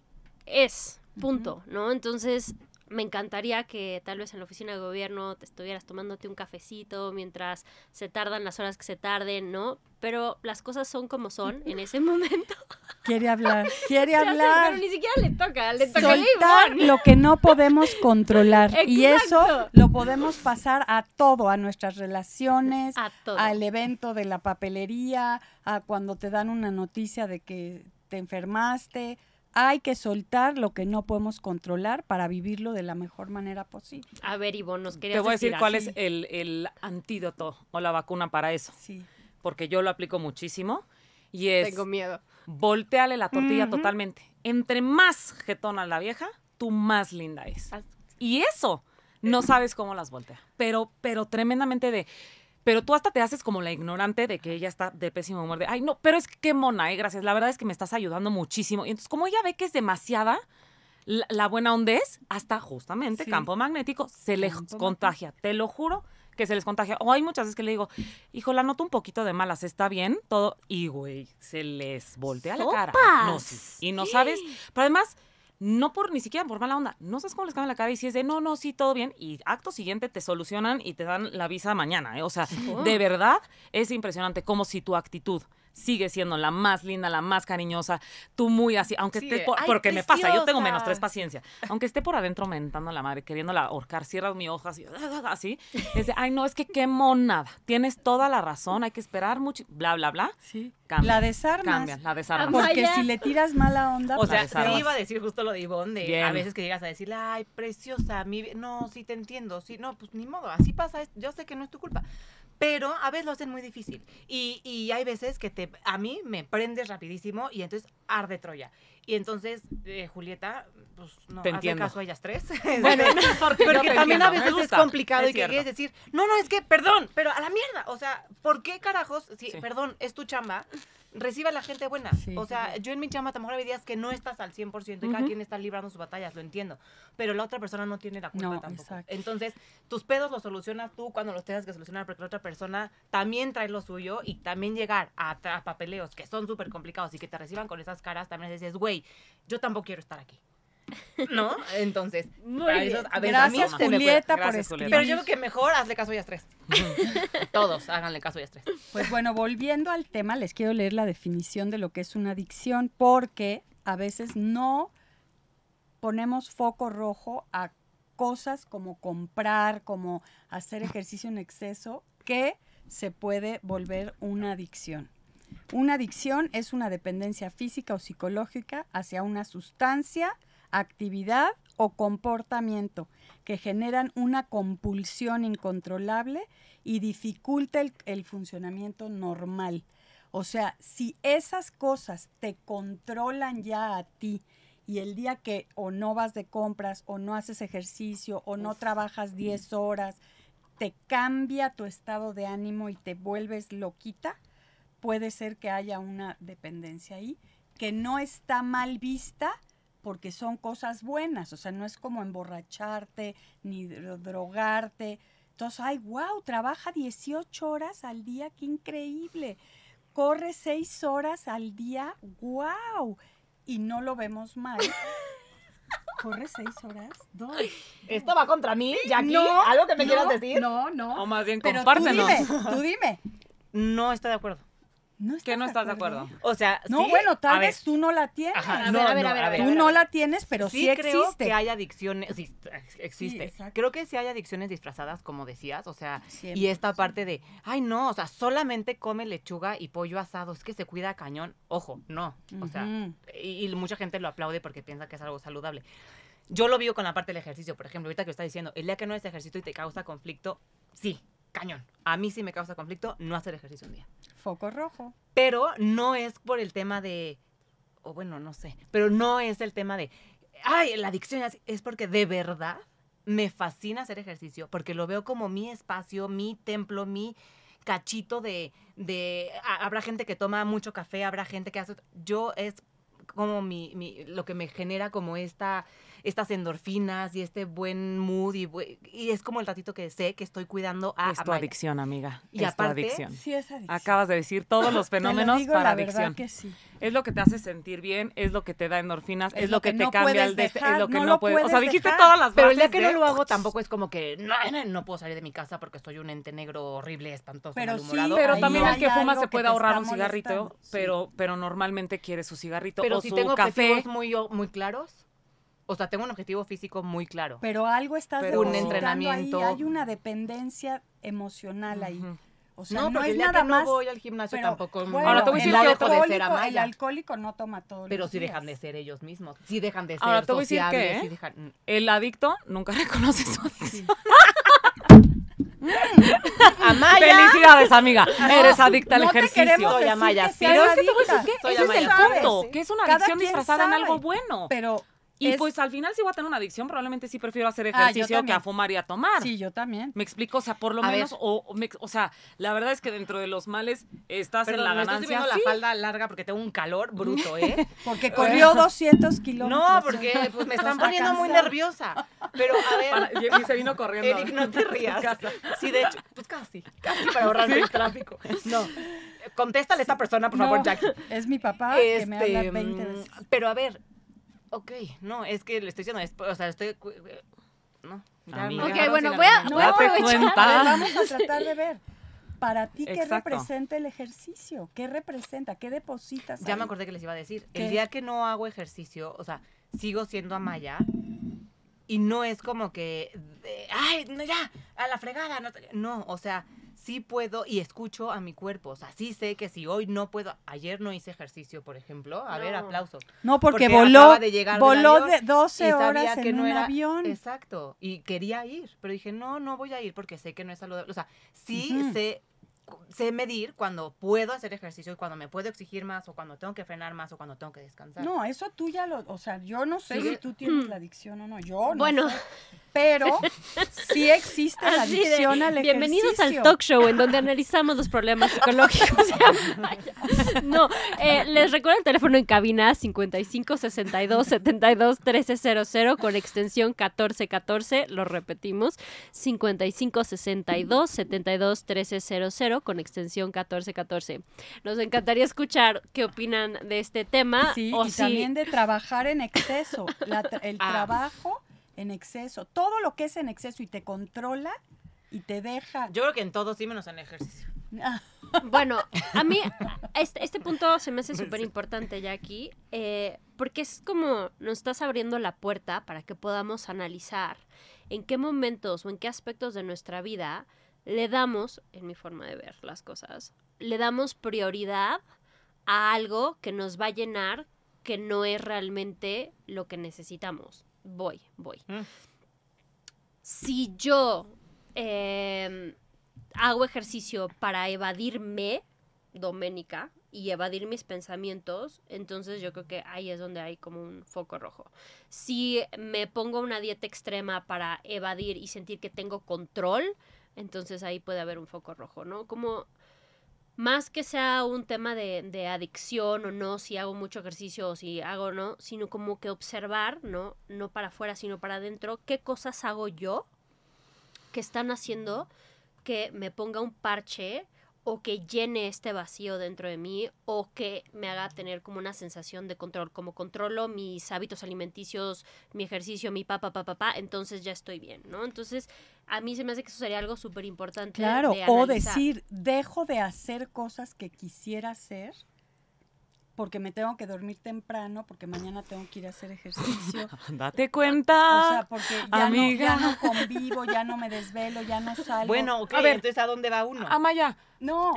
es, punto, ¿no? Entonces, me encantaría que tal vez en la oficina de gobierno te estuvieras tomándote un cafecito mientras se tardan las horas que se tarden, ¿no? Pero las cosas son como son en ese momento. quiere hablar, quiere sé, hablar. pero ni siquiera le toca, le toca soltar Ivonne. lo que no podemos controlar. Y eso lo podemos pasar a todo, a nuestras relaciones, A todo. al evento de la papelería, a cuando te dan una noticia de que te enfermaste. Hay que soltar lo que no podemos controlar para vivirlo de la mejor manera posible. A ver, Ivonne, nos querías Te voy a decir cuál así. es el, el antídoto o la vacuna para eso. Sí. Porque yo lo aplico muchísimo. Y es Tengo miedo. volteale la tortilla totalmente. Entre más jetona la vieja, tú más linda es. Y eso, no sabes cómo las voltea. Pero, pero tremendamente de. Pero tú hasta te haces como la ignorante de que ella está de pésimo humor. De, ay, no, pero es que qué mona, eh, gracias. La verdad es que me estás ayudando muchísimo. Y entonces, como ella ve que es demasiada, la, la buena onda es, hasta justamente Sí. campo magnético, se les Campo contagia. Te lo juro que se les contagia. O hay muchas veces que le digo, hijo, la noto un poquito de malas, ¿está bien? Todo. Y, güey, se les voltea la cara. No, sí. ¡Sopas! Y no sabes. Pero además, no por ni siquiera por mala onda. No sabes cómo les cambia la cara y si es de no, no, sí, todo bien. Y acto siguiente te solucionan y te dan la visa mañana. ¿eh? O sea, de verdad es impresionante como si tu actitud sigue siendo la más linda, la más cariñosa, tú muy así, aunque Sí, estés por, ay, porque me pasa, yo tengo preciosa. menos tres paciencia, aunque esté por adentro mentando a la madre, queriéndola ahorcar, cierras mi hoja así, así, es de, ay no, es que qué monada, tienes toda la razón, hay que esperar mucho, bla, bla, bla, Sí. Cambia, la desarmas. cambia, la desarmas. Porque si le tiras mala onda, O pues sea, sí iba a decir justo lo de Ivonne, de Bien. a veces que llegas a decirle, ay, preciosa, mi... no, sí te entiendo, sí, no, pues ni modo, así pasa, yo sé que no es tu culpa. Pero a veces lo hacen muy difícil. Y, y hay veces que te, a mí me prendes rapidísimo y entonces arde Troya. Y entonces, eh, Julieta, pues no, Te entiendo. caso a ellas tres. Bueno, porque, Porque también a veces es complicado es y que quieres decir, no, no, es que, perdón, pero a la mierda. O sea, ¿por qué carajos? Si, Sí. Perdón, es tu chamba. Reciba a la gente buena. Sí. O sea, yo en mi chamba a lo mejor hay días que no estás al 100% y cada Ujú. quien está librando sus batallas, lo entiendo. Pero la otra persona no tiene la culpa No, tampoco. exacto. Entonces, tus pedos los solucionas tú cuando los tengas que solucionar porque la otra persona también trae lo suyo y también llegar a, a papeleos que son súper complicados y que te reciban con esas caras, también dices, güey, yo tampoco quiero estar aquí. ¿No? Entonces, Muy para bien. eso, a ver, a mí gracias Julieta por Gracias, escribir. Julieta. Pero yo creo que mejor hazle caso a ellas tres. Todos háganle caso a ellas tres. Pues bueno, volviendo al tema, les quiero leer la definición de lo que es una adicción porque a veces no ponemos foco rojo a cosas como comprar, como hacer ejercicio en exceso, que se puede volver una adicción. Una adicción es una dependencia física o psicológica hacia una sustancia, actividad o comportamiento que generan una compulsión incontrolable y dificulta el, el funcionamiento normal. O sea, si esas cosas te controlan ya a ti y el día que o no vas de compras o no haces ejercicio o no trabajas 10 horas, te cambia tu estado de ánimo y te vuelves loquita, puede ser que haya una dependencia ahí que no está mal vista porque son cosas buenas, o sea, no es como emborracharte ni dro- drogarte. Entonces, ay, wow, trabaja 18 horas al día, qué increíble. Corre 6 horas al día, wow. Y no lo vemos mal. ¿Corre 6 horas? Dos. ¿Esto va contra mí, Jackie? No, ¿Algo que me no, quieras decir? No, no. O más bien, Pero tú compártenos. dime, tú dime. No estoy de acuerdo. ¿No Que no estás de acuerdo. O sea, No, sí, bueno, tal ver, vez tú no la tienes. Ajá, A no, ver, a ver, no, a ver, a ver, tú a ver, no la tienes, pero sí, creo existe. que hay adicciones, sí, ex- existe. creo que sí hay adicciones disfrazadas, como decías, o sea, Siempre, y esta sí. parte de, ay no, o sea, solamente come lechuga y pollo asado, es que se cuida cañón. Ojo, no, o sea, y mucha gente lo aplaude porque piensa que es algo saludable. Yo lo vivo con la parte del ejercicio, por ejemplo, ahorita que está diciendo, el día que no haces ejercicio y te causa conflicto, sí, cañón. A mí sí me causa conflicto no hacer ejercicio un día. Foco rojo. Pero no es por el tema de, o bueno, no sé, pero no es el tema de, ay, la adicción, así", es porque de verdad me fascina hacer ejercicio, porque lo veo como mi espacio, mi templo, mi cachito de, de habrá gente que toma mucho café, habrá gente que hace, yo es como mi- lo que me genera como esta, estas endorfinas y este buen mood y, bue- y es como el ratito que sé que estoy cuidando a es tu Amaya. adicción, amiga. Y es tu aparte, adicción. Sí, es adicción. Acabas de decir todos los Te lo fenómenos digo, para la adicción. que sí. Es lo que te hace sentir bien, es lo que te da endorfinas, es, lo que, te no cambia el de este, es dejar, lo que no no, lo puedes. O sea, dijiste dejar. todas las Pero el día que no lo hago tampoco es como que no, puedo salir de mi casa porque soy un ente negro horrible, espantoso, Pero sí. Pero Ahí también el que fuma se puede ahorrar un cigarrito, sí. pero, pero normalmente quiere su cigarrito Pero o si su tengo café. objetivos muy claros, o sea, tengo un objetivo físico muy claro. Pero algo estás Pero- Un entrenamiento. ahí, hay una dependencia emocional ahí. O sea, no, no, porque es el nada que más. no voy al gimnasio pero, tampoco. bueno, Ahora te voy a el decir que otro- dejo de ser alcohólico, el Amaya. alcohólico no toma todos Pero los sí días. dejan de ser ellos mismos. Sí dejan de ser Ahora te voy a decir que, sí dejan- El adicto nunca reconoce su adicción. Amaya. Felicidades, amiga. Eres adicta al no te ejercicio. queremos Soy Amaya, Pero es que te voy a decir que ese es el Amaya. punto, Sí. que es una adicción disfrazada en algo bueno. Pero y es- pues al final si voy a tener una adicción, probablemente sí prefiero hacer Ah, ejercicio que a fumar y a tomar. sí, yo también. Me explico, o sea, por lo A menos, o, o me- o sea, la verdad es que dentro de los males estás en la me estoy ganancia. sí. la falda larga porque tengo un calor bruto, ¿eh? Porque corrió 200 kilómetros. No, porque pues, me están Está poniendo muy nerviosa. Pero a ver, Para- y, se vino corriendo. Eric, no te rías. Sí, de hecho, pues casi, casi para ahorrarme el tráfico. No, contéstale a esta persona, por favor, Jackie. Es mi papá que me habla Este, 20 mm, veces. Pero a ver, ok, no, es que le estoy diciendo, es- o sea, estoy... cu- No, ya Amiga. Ok, bueno, voy a- voy a aprovechar. Vamos a tratar de ver. Para ti, ¿qué Exacto. representa el ejercicio? ¿Qué representa? ¿Qué depositas? Ya ahí? me acordé que les iba a decir. ¿Qué? El día que no hago ejercicio, o sea, sigo siendo Amaya y no es como que, de, ay, no, ya, a la fregada. No, te-". no, o sea, sí puedo y escucho a mi cuerpo. O sea, sí sé que si hoy no puedo, ayer no hice ejercicio, por ejemplo. A ver, aplausos. No, porque, Porque voló, acaba de voló de 12 y sabía horas que en no un era- avión. Exacto. Y quería ir, pero dije, no, no voy a ir porque sé que no es saludable. O sea, sí sé, sé medir cuando puedo hacer ejercicio y cuando me puedo exigir más o cuando tengo que frenar más o cuando tengo que descansar. No, eso tú ya lo, o sea, yo no sé si tú tienes la adicción o no, yo no Bueno. sé. pero sí existe la de, adicción al Bienvenidos ejercicio. al talk show en donde analizamos los problemas psicológicos. no, eh, les recuerdo el teléfono en cabina 55 62 72 1300 con extensión 1414, lo repetimos, 55 62 72 1300 con extensión 1414. Nos encantaría escuchar qué opinan de este tema Sí, o y si también de trabajar en exceso, la tra- el Ah. trabajo en exceso, todo lo que es en exceso y te controla y te deja. Yo creo que en todo sí menos en ejercicio. Bueno, a mí este, este punto se me hace súper importante, Jackie, eh, porque es como nos estás abriendo la puerta para que podamos analizar en qué momentos o en qué aspectos de nuestra vida le damos, en mi forma de ver las cosas, le damos prioridad a algo que nos va a llenar que no es realmente lo que necesitamos. Voy, voy. Mm. Si yo em, hago ejercicio para evadirme, Doménica, y evadir mis pensamientos, entonces yo creo que ahí es donde hay como un foco rojo. Si me pongo una dieta extrema para evadir y sentir que tengo control, entonces ahí puede haber un foco rojo, ¿no? Como más que sea un tema de, adicción o no, si hago mucho ejercicio o si hago no, sino como que observar, ¿no? No para afuera, sino para adentro, qué cosas hago yo que están haciendo que me ponga un parche o que llene este vacío dentro de mí o que me haga tener como una sensación de control, como controlo mis hábitos alimenticios, mi ejercicio, mi papá, papá, papá, entonces ya estoy bien, ¿no? Entonces, a mí se me hace que eso sería algo súper importante. claro, de o decir, dejo de hacer cosas que quisiera hacer porque me tengo que dormir temprano, porque mañana tengo que ir a hacer ejercicio. Date O cuenta. sea, porque ya, amiga. No, ya no convivo, ya no me desvelo, ya no salgo. Bueno, ok, A ver. entonces ¿a dónde va uno? Amaya, no,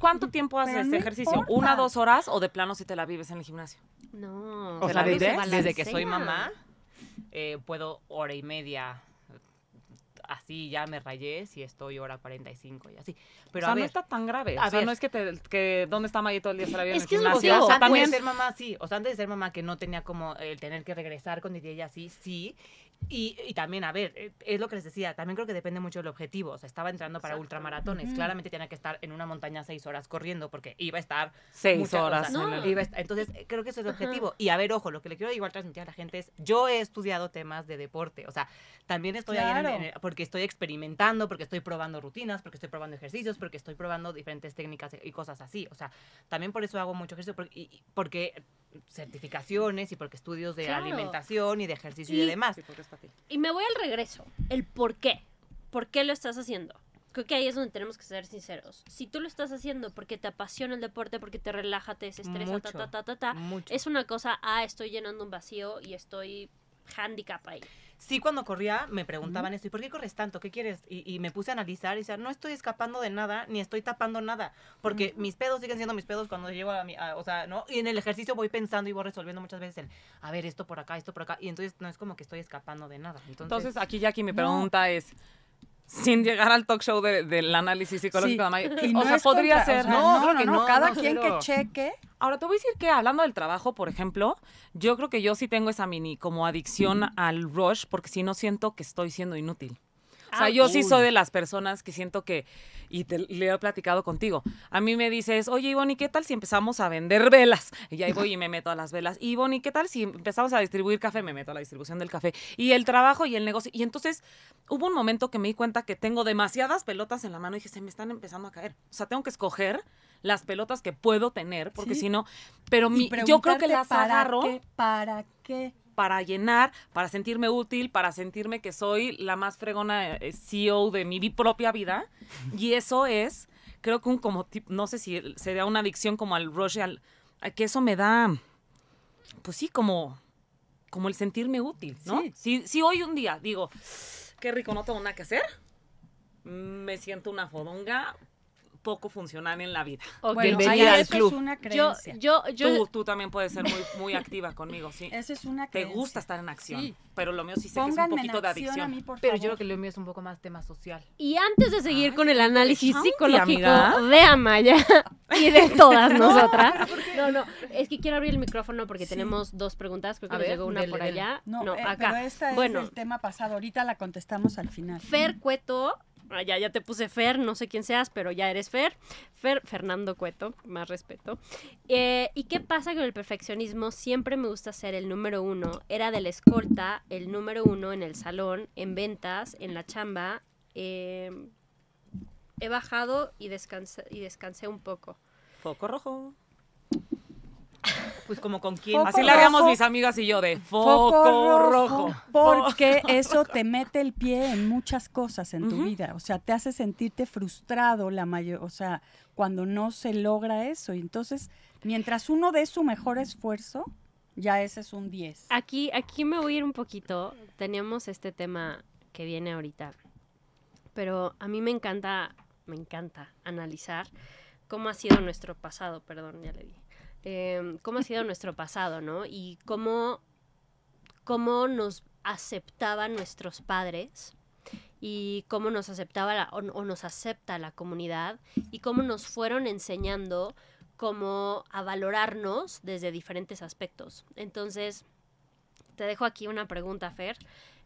¿cuánto tiempo haces ejercicio? importa. ¿Una, dos horas o de plano si te la vives en el gimnasio? No. O ¿Se sea, la desde, vives? desde que soy mamá, eh, puedo hora y media, así ya me rayé, si estoy hora 45 y así. Pero o sea, a no está tan grave. a o sea, ver. no es que, te, que dónde está Maya todo el día vive Es en el que es que o gimnasio. sea, antes de ser mamá, sí. O sea, antes de ser mamá que no tenía como el tener que regresar con ella, sí, sí. Y, y también, a ver, eh, es lo que les decía, también creo que depende mucho del objetivo. O sea, estaba entrando para Exacto. ultramaratones. Ujú. Claramente tenía que estar en una montaña seis horas corriendo porque iba a estar Seis muchas- o horas. No. iba a estar- entonces, eh, creo que ese es el Ajá. objetivo. Y a ver, ojo, lo que le quiero igual transmitir a la gente es, yo he estudiado temas de deporte. O sea, también estoy ahí en- Claro. en porque estoy experimentando, porque estoy probando rutinas, porque estoy probando ejercicios, porque estoy probando diferentes técnicas y cosas así. O sea, también por eso hago mucho ejercicio, porque, y- y- porque certificaciones y porque estudios de Claro. alimentación y de ejercicio y, Y- demás. Sí, Y me voy al regreso. El por qué. ¿Por qué lo estás haciendo? Creo que ahí es donde tenemos que ser sinceros. Si tú lo estás haciendo porque te apasiona el deporte, porque te relaja, te desestresa, ta, Mucho. ta, ta, ta, ta, es una cosa, ah, estoy llenando un vacío y estoy handicap ahí. Sí, cuando corría me preguntaban esto, ¿y por qué corres tanto? ¿Qué quieres? Y, y me puse a analizar y decía, no estoy escapando de nada, ni estoy tapando nada, porque mis pedos siguen siendo mis pedos cuando llego a mi, a- o sea, ¿no? Y en el ejercicio voy pensando y voy resolviendo muchas veces el, a ver, esto por acá, esto por acá, y entonces no es como que estoy escapando de nada. Entonces, Entonces, aquí Jackie, mi No. pregunta es, sin llegar al talk show de- del análisis psicológico Sí, de Maya, y o no sea, podría contra- ser... o sea, no, no, no, que no, no, cada no, quien que cheque. Ahora te voy a decir que hablando del trabajo, por ejemplo, yo creo que yo sí tengo esa mini como adicción al rush porque si no siento que estoy siendo inútil. O sea, Ah, yo sí soy de las personas que siento que, y te, le he platicado contigo, a mí me dices, oye Ivonne, ¿y qué tal si empezamos a vender velas? Y ahí voy y me meto a las velas. Ivonne, ¿y qué tal si empezamos a distribuir café? Me meto a la distribución del café. Y el trabajo y el negocio. Y entonces hubo un momento que me di cuenta que tengo demasiadas pelotas en la mano y dije, se me están empezando a caer. O sea, tengo que escoger las pelotas que puedo tener, porque Sí. si no, pero mi, yo creo que las para agarro qué, ¿Para qué? Para llenar, para sentirme útil, para sentirme que soy la más fregona eh, CEO de mi propia vida. Y eso es, creo que un como, tip- no sé si sería una adicción como al rush, al, a que eso me da, pues sí, como, como el sentirme útil, ¿no? Sí. Si, si hoy un día digo, qué rico, no tengo nada que hacer, me siento una fodonga poco funcional en la vida. Ok. Bueno, Bienvenida ahí al eso club. es una creencia. yo, yo, tú, tú también puedes ser muy, muy activa conmigo, sí. Esa es una Te creencia. gusta estar en acción, Sí. pero lo mío sí sé que es un Pónganme en poquito de adicción. a mí, por pero favor. yo creo que lo mío es un poco más tema social. Y antes de seguir Ay, con el análisis psicológico de Amaya y de todas nosotras. No, no, es que quiero abrir el micrófono porque Sí. tenemos dos preguntas. Creo que A nos ver, llegó una dele, por dele. allá. No, No, eh, acá. pero esta Bueno. es el tema pasado. Ahorita la contestamos al final. Fer Cueto. Ah, Ya, ya te puse Fer, no sé quién seas, pero ya eres Fer. Fer, Fernando Cueto, más respeto. Eh, ¿Y qué pasa con el perfeccionismo? Siempre me gusta ser el número uno. Era de la escolta, el número uno en el salón, en ventas, en la chamba. Eh, he bajado y y descansé un poco. Foco rojo. Pues como con quién. Foco Así le haríamos rojo. mis amigas y yo de foco, rojo. Porque eso te mete el pie en muchas cosas en tu vida. O sea, te hace sentirte frustrado la mayor, o sea, cuando no se logra eso. Y entonces, mientras uno dé su mejor esfuerzo, ya ese es un 10. Aquí, aquí me voy a ir un poquito. Tenemos este tema que viene ahorita. Pero a mí me encanta, me encanta analizar cómo ha sido nuestro pasado, perdón, ya le di. Eh, cómo ha sido nuestro pasado, ¿no? Y cómo, cómo nos aceptaban nuestros padres y cómo nos aceptaba la- o, nos acepta la comunidad y cómo nos fueron enseñando cómo a valorarnos desde diferentes aspectos. Entonces, te dejo aquí una pregunta, Fer.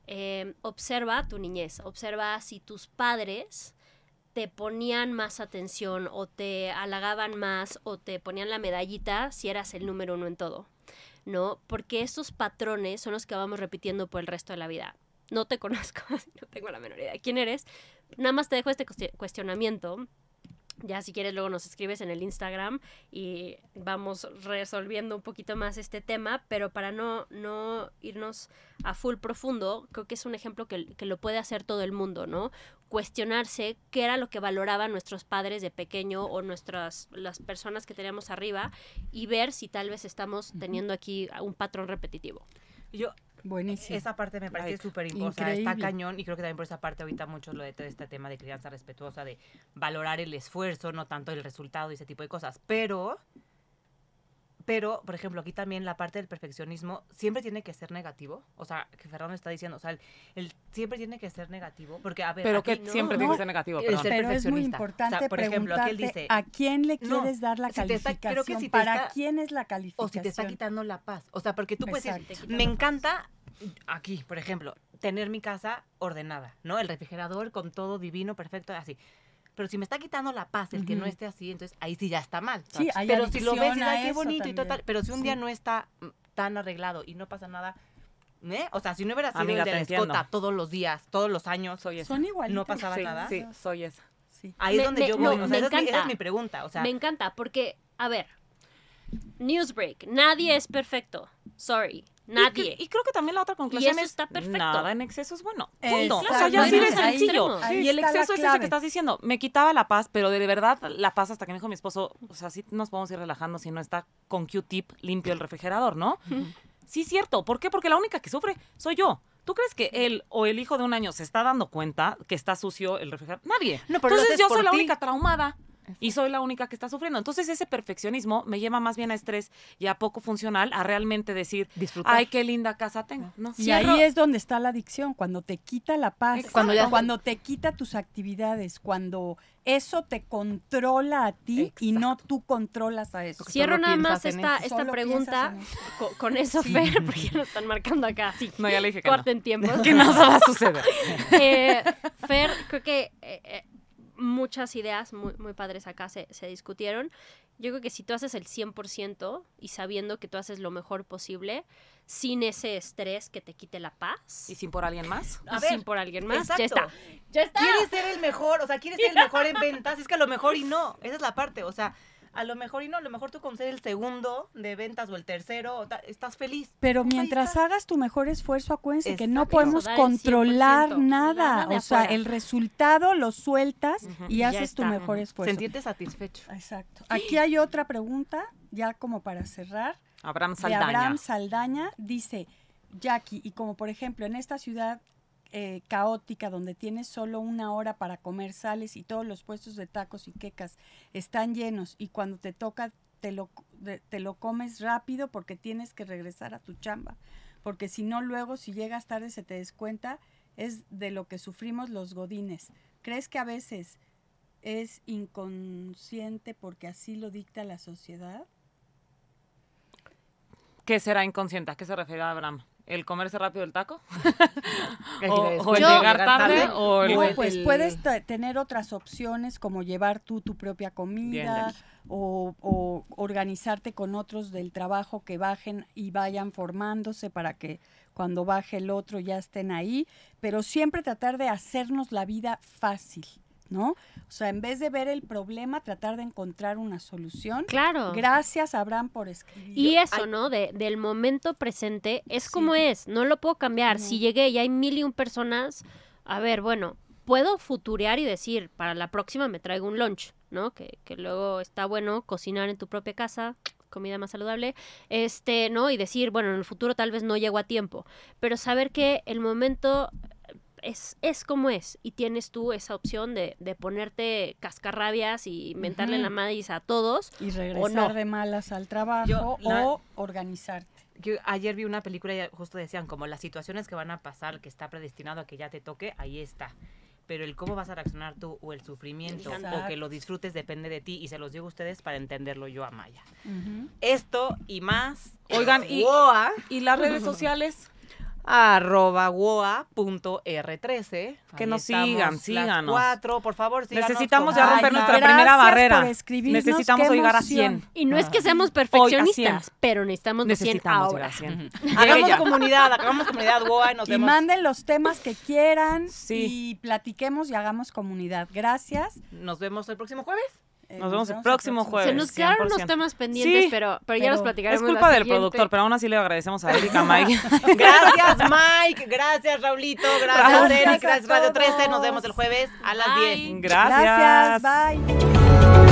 Eh, observa tu niñez, observa si tus padres te ponían más atención o te halagaban más o te ponían la medallita si eras el número uno en todo, ¿no? Porque estos patrones son los que vamos repitiendo por el resto de la vida. No te conozco, no tengo la menor idea de quién eres. Nada más te dejo este cuesti- cuestionamiento. Ya si quieres luego nos escribes en el Instagram y vamos resolviendo un poquito más este tema, pero para no, no irnos a full profundo, creo que es un ejemplo que, que lo puede hacer todo el mundo, ¿no? Cuestionarse qué era lo que valoraban nuestros padres de pequeño o nuestras las personas que teníamos arriba y ver si tal vez estamos teniendo aquí un patrón repetitivo. Yo, Buenísimo. esa parte me parece Like. súper importante. Está cañón y creo que también por esa parte ahorita mucho lo de todo este tema de crianza respetuosa, de valorar el esfuerzo, no tanto el resultado y ese tipo de cosas. Pero, pero, por ejemplo, aquí también la parte del perfeccionismo siempre tiene que ser negativo. O sea, que Fernando está diciendo, o sea, el, el- siempre tiene que ser negativo. Porque, a ver, Pero aquí que no, siempre no. tiene que ser negativo, El ser Pero es muy perfeccionista. O sea, importante por ejemplo, aquí preguntarte él dice, a quién le no, quieres dar la si te está- calificación. creo que si te ¿Para está- quién es la o calificación? si te está quitando la paz. O sea, porque tú puedes decir, me encanta aquí, por ejemplo, tener mi casa ordenada, ¿no? El refrigerador con todo divino, perfecto, así. Pero si me está quitando la paz el que no esté así, entonces ahí sí ya está mal. Sí, hay pero si lo ves y adicción a ay, qué bonito y también. total, pero si un día no está tan arreglado y no pasa nada, ¿eh? O sea, si no hubiera sido Amiga, el de la escota todos los días, todos los años, Soy esa. Son igualitos. no pasaba sí, nada. Sí, soy esa. Sí. ahí Me- es donde me- yo no, voy. o sea, me esa, es mi, esa es encanta. mi pregunta. O sea, Me encanta porque, a ver, Newsbreak, nadie es perfecto. Sorry, nadie. Y, que- y creo que también la otra conclusión eso es está perfecto. nada en exceso es bueno. Punto. O sea, ya así de sencillo. y el exceso es eso clave. que estás diciendo. Me quitaba la paz, pero de verdad la paz hasta que me dijo mi esposo, o sea, sí nos podemos ir relajando si no está con Q-tip limpio el refrigerador, ¿no? Sí, cierto. ¿Por qué? Porque la única que sufre soy yo. ¿Tú crees que él o el hijo de un año se está dando cuenta que está sucio el refrigerador? Nadie. No, pero Entonces yo soy la única traumada y soy la única que está sufriendo. Entonces ese perfeccionismo me lleva más bien a estrés y a poco funcional a realmente decir, disfrutar. ay, qué linda casa tengo. ¿no? Y Cierro- ahí es donde está la adicción, cuando te quita la paz, Exacto. cuando, Cuando te quita tus actividades, cuando eso te controla a ti y no tú controlas a eso. Porque Cierro nada más esta, esta pregunta con, eso, Sí. Fer, porque ya lo están marcando acá. Sí. No, ya le dije que no. Corten tiempos. Que no se va a suceder. Eh, Fer, creo que eh, eh, muchas ideas muy, muy padres acá se, se discutieron. Yo creo que si tú haces el 100% y sabiendo que tú haces lo mejor posible, sin ese estrés que te quite la paz, ¿Y sin por alguien más? A y ver, sin por alguien más, ya exacto. está. Ya está. Quieres ser el mejor, o sea, quieres ser el mejor en ventas, es que a lo mejor y no, esa es la parte, o sea, a lo mejor y no, a lo mejor tú con ser el segundo de ventas o el tercero, o ta- estás feliz. Pero mientras está. hagas tu mejor esfuerzo, acuérdense que no podemos controlar 100%, nada. nada de O sea, afuera. el resultado lo sueltas y haces tu mejor esfuerzo. Sentirte satisfecho. Exacto. Aquí hay otra pregunta, ya como para cerrar. Abraham de Saldaña. Abraham Saldaña dice, Jackie, y como por ejemplo en esta ciudad eh, caótica donde tienes solo una hora para comer, sales y todos los puestos de tacos y quecas están llenos y cuando te toca te lo, te lo comes rápido porque tienes que regresar a tu chamba. Porque si no, luego si llegas tarde se te descuenta, es de lo que sufrimos los godines. ¿Crees que a veces es inconsciente porque así lo dicta la sociedad? ¿Qué será inconsciente? ¿A qué se refiere Abraham? ¿El comerse rápido el taco? O, el Yo- llegar tarde o el... No, pues el- puedes te- tener otras opciones como llevar tú tu propia comida o, o organizarte con otros del trabajo que bajen y vayan formándose para que cuando baje el otro ya estén ahí, pero siempre tratar de hacernos la vida fácil, ¿no? O sea, en vez de ver el problema, tratar de encontrar una solución. Claro. Gracias, Abraham, por escribir. Y eso, ¿no? De, del momento presente es Sí. como es, no lo puedo cambiar. No. Si llegué y hay mil y un personas, a ver, bueno, puedo futurear y decir, para la próxima me traigo un lunch, ¿no? Que, que luego está bueno cocinar en tu propia casa, comida más saludable, este, ¿no? Y decir, bueno, en el futuro tal vez no llego a tiempo, pero saber que el momento es, es como es y tienes tú esa opción de, de ponerte cascarrabias y mentarle en la madre a todos. y regresar no. de malas al trabajo Yo, la- o organizarte. Yo ayer vi una película y justo decían como las situaciones que van a pasar, que está predestinado a que ya te toque, ahí está. Pero el cómo vas a reaccionar tú o el sufrimiento o que lo disfrutes depende de ti y se los digo a ustedes para entenderlo yo a Maya. Esto y más. Oigan, y- ¿Y las redes sociales? Arroba woa.r13. Que Ahí nos sigan, síganos. cuatro, por favor, síganos, Necesitamos ya Ay, romper nuestra primera barrera. Necesitamos llegar a emoción. 100. Y no es que seamos perfeccionistas, 100. pero necesitamos los 100 Necesitamos llegar a 100. Hagamos comunidad, hagamos comunidad WOA y nos Y vemos. manden los temas que quieran Sí. y platiquemos y hagamos comunidad. Gracias. Nos vemos el próximo jueves. Eh, Nos vemos el próximo Se jueves. nos quedaron unos 100%. temas pendientes, Sí, pero, pero ya los platicaremos. Es la culpa del productor, pero aún así le agradecemos a Erika Mike. Gracias, Mike. Gracias, Raulito. Gracias, Gracias Eric. Gracias, Radio 13. Nos vemos el jueves a las Bye. 10. Gracias. Gracias. Bye.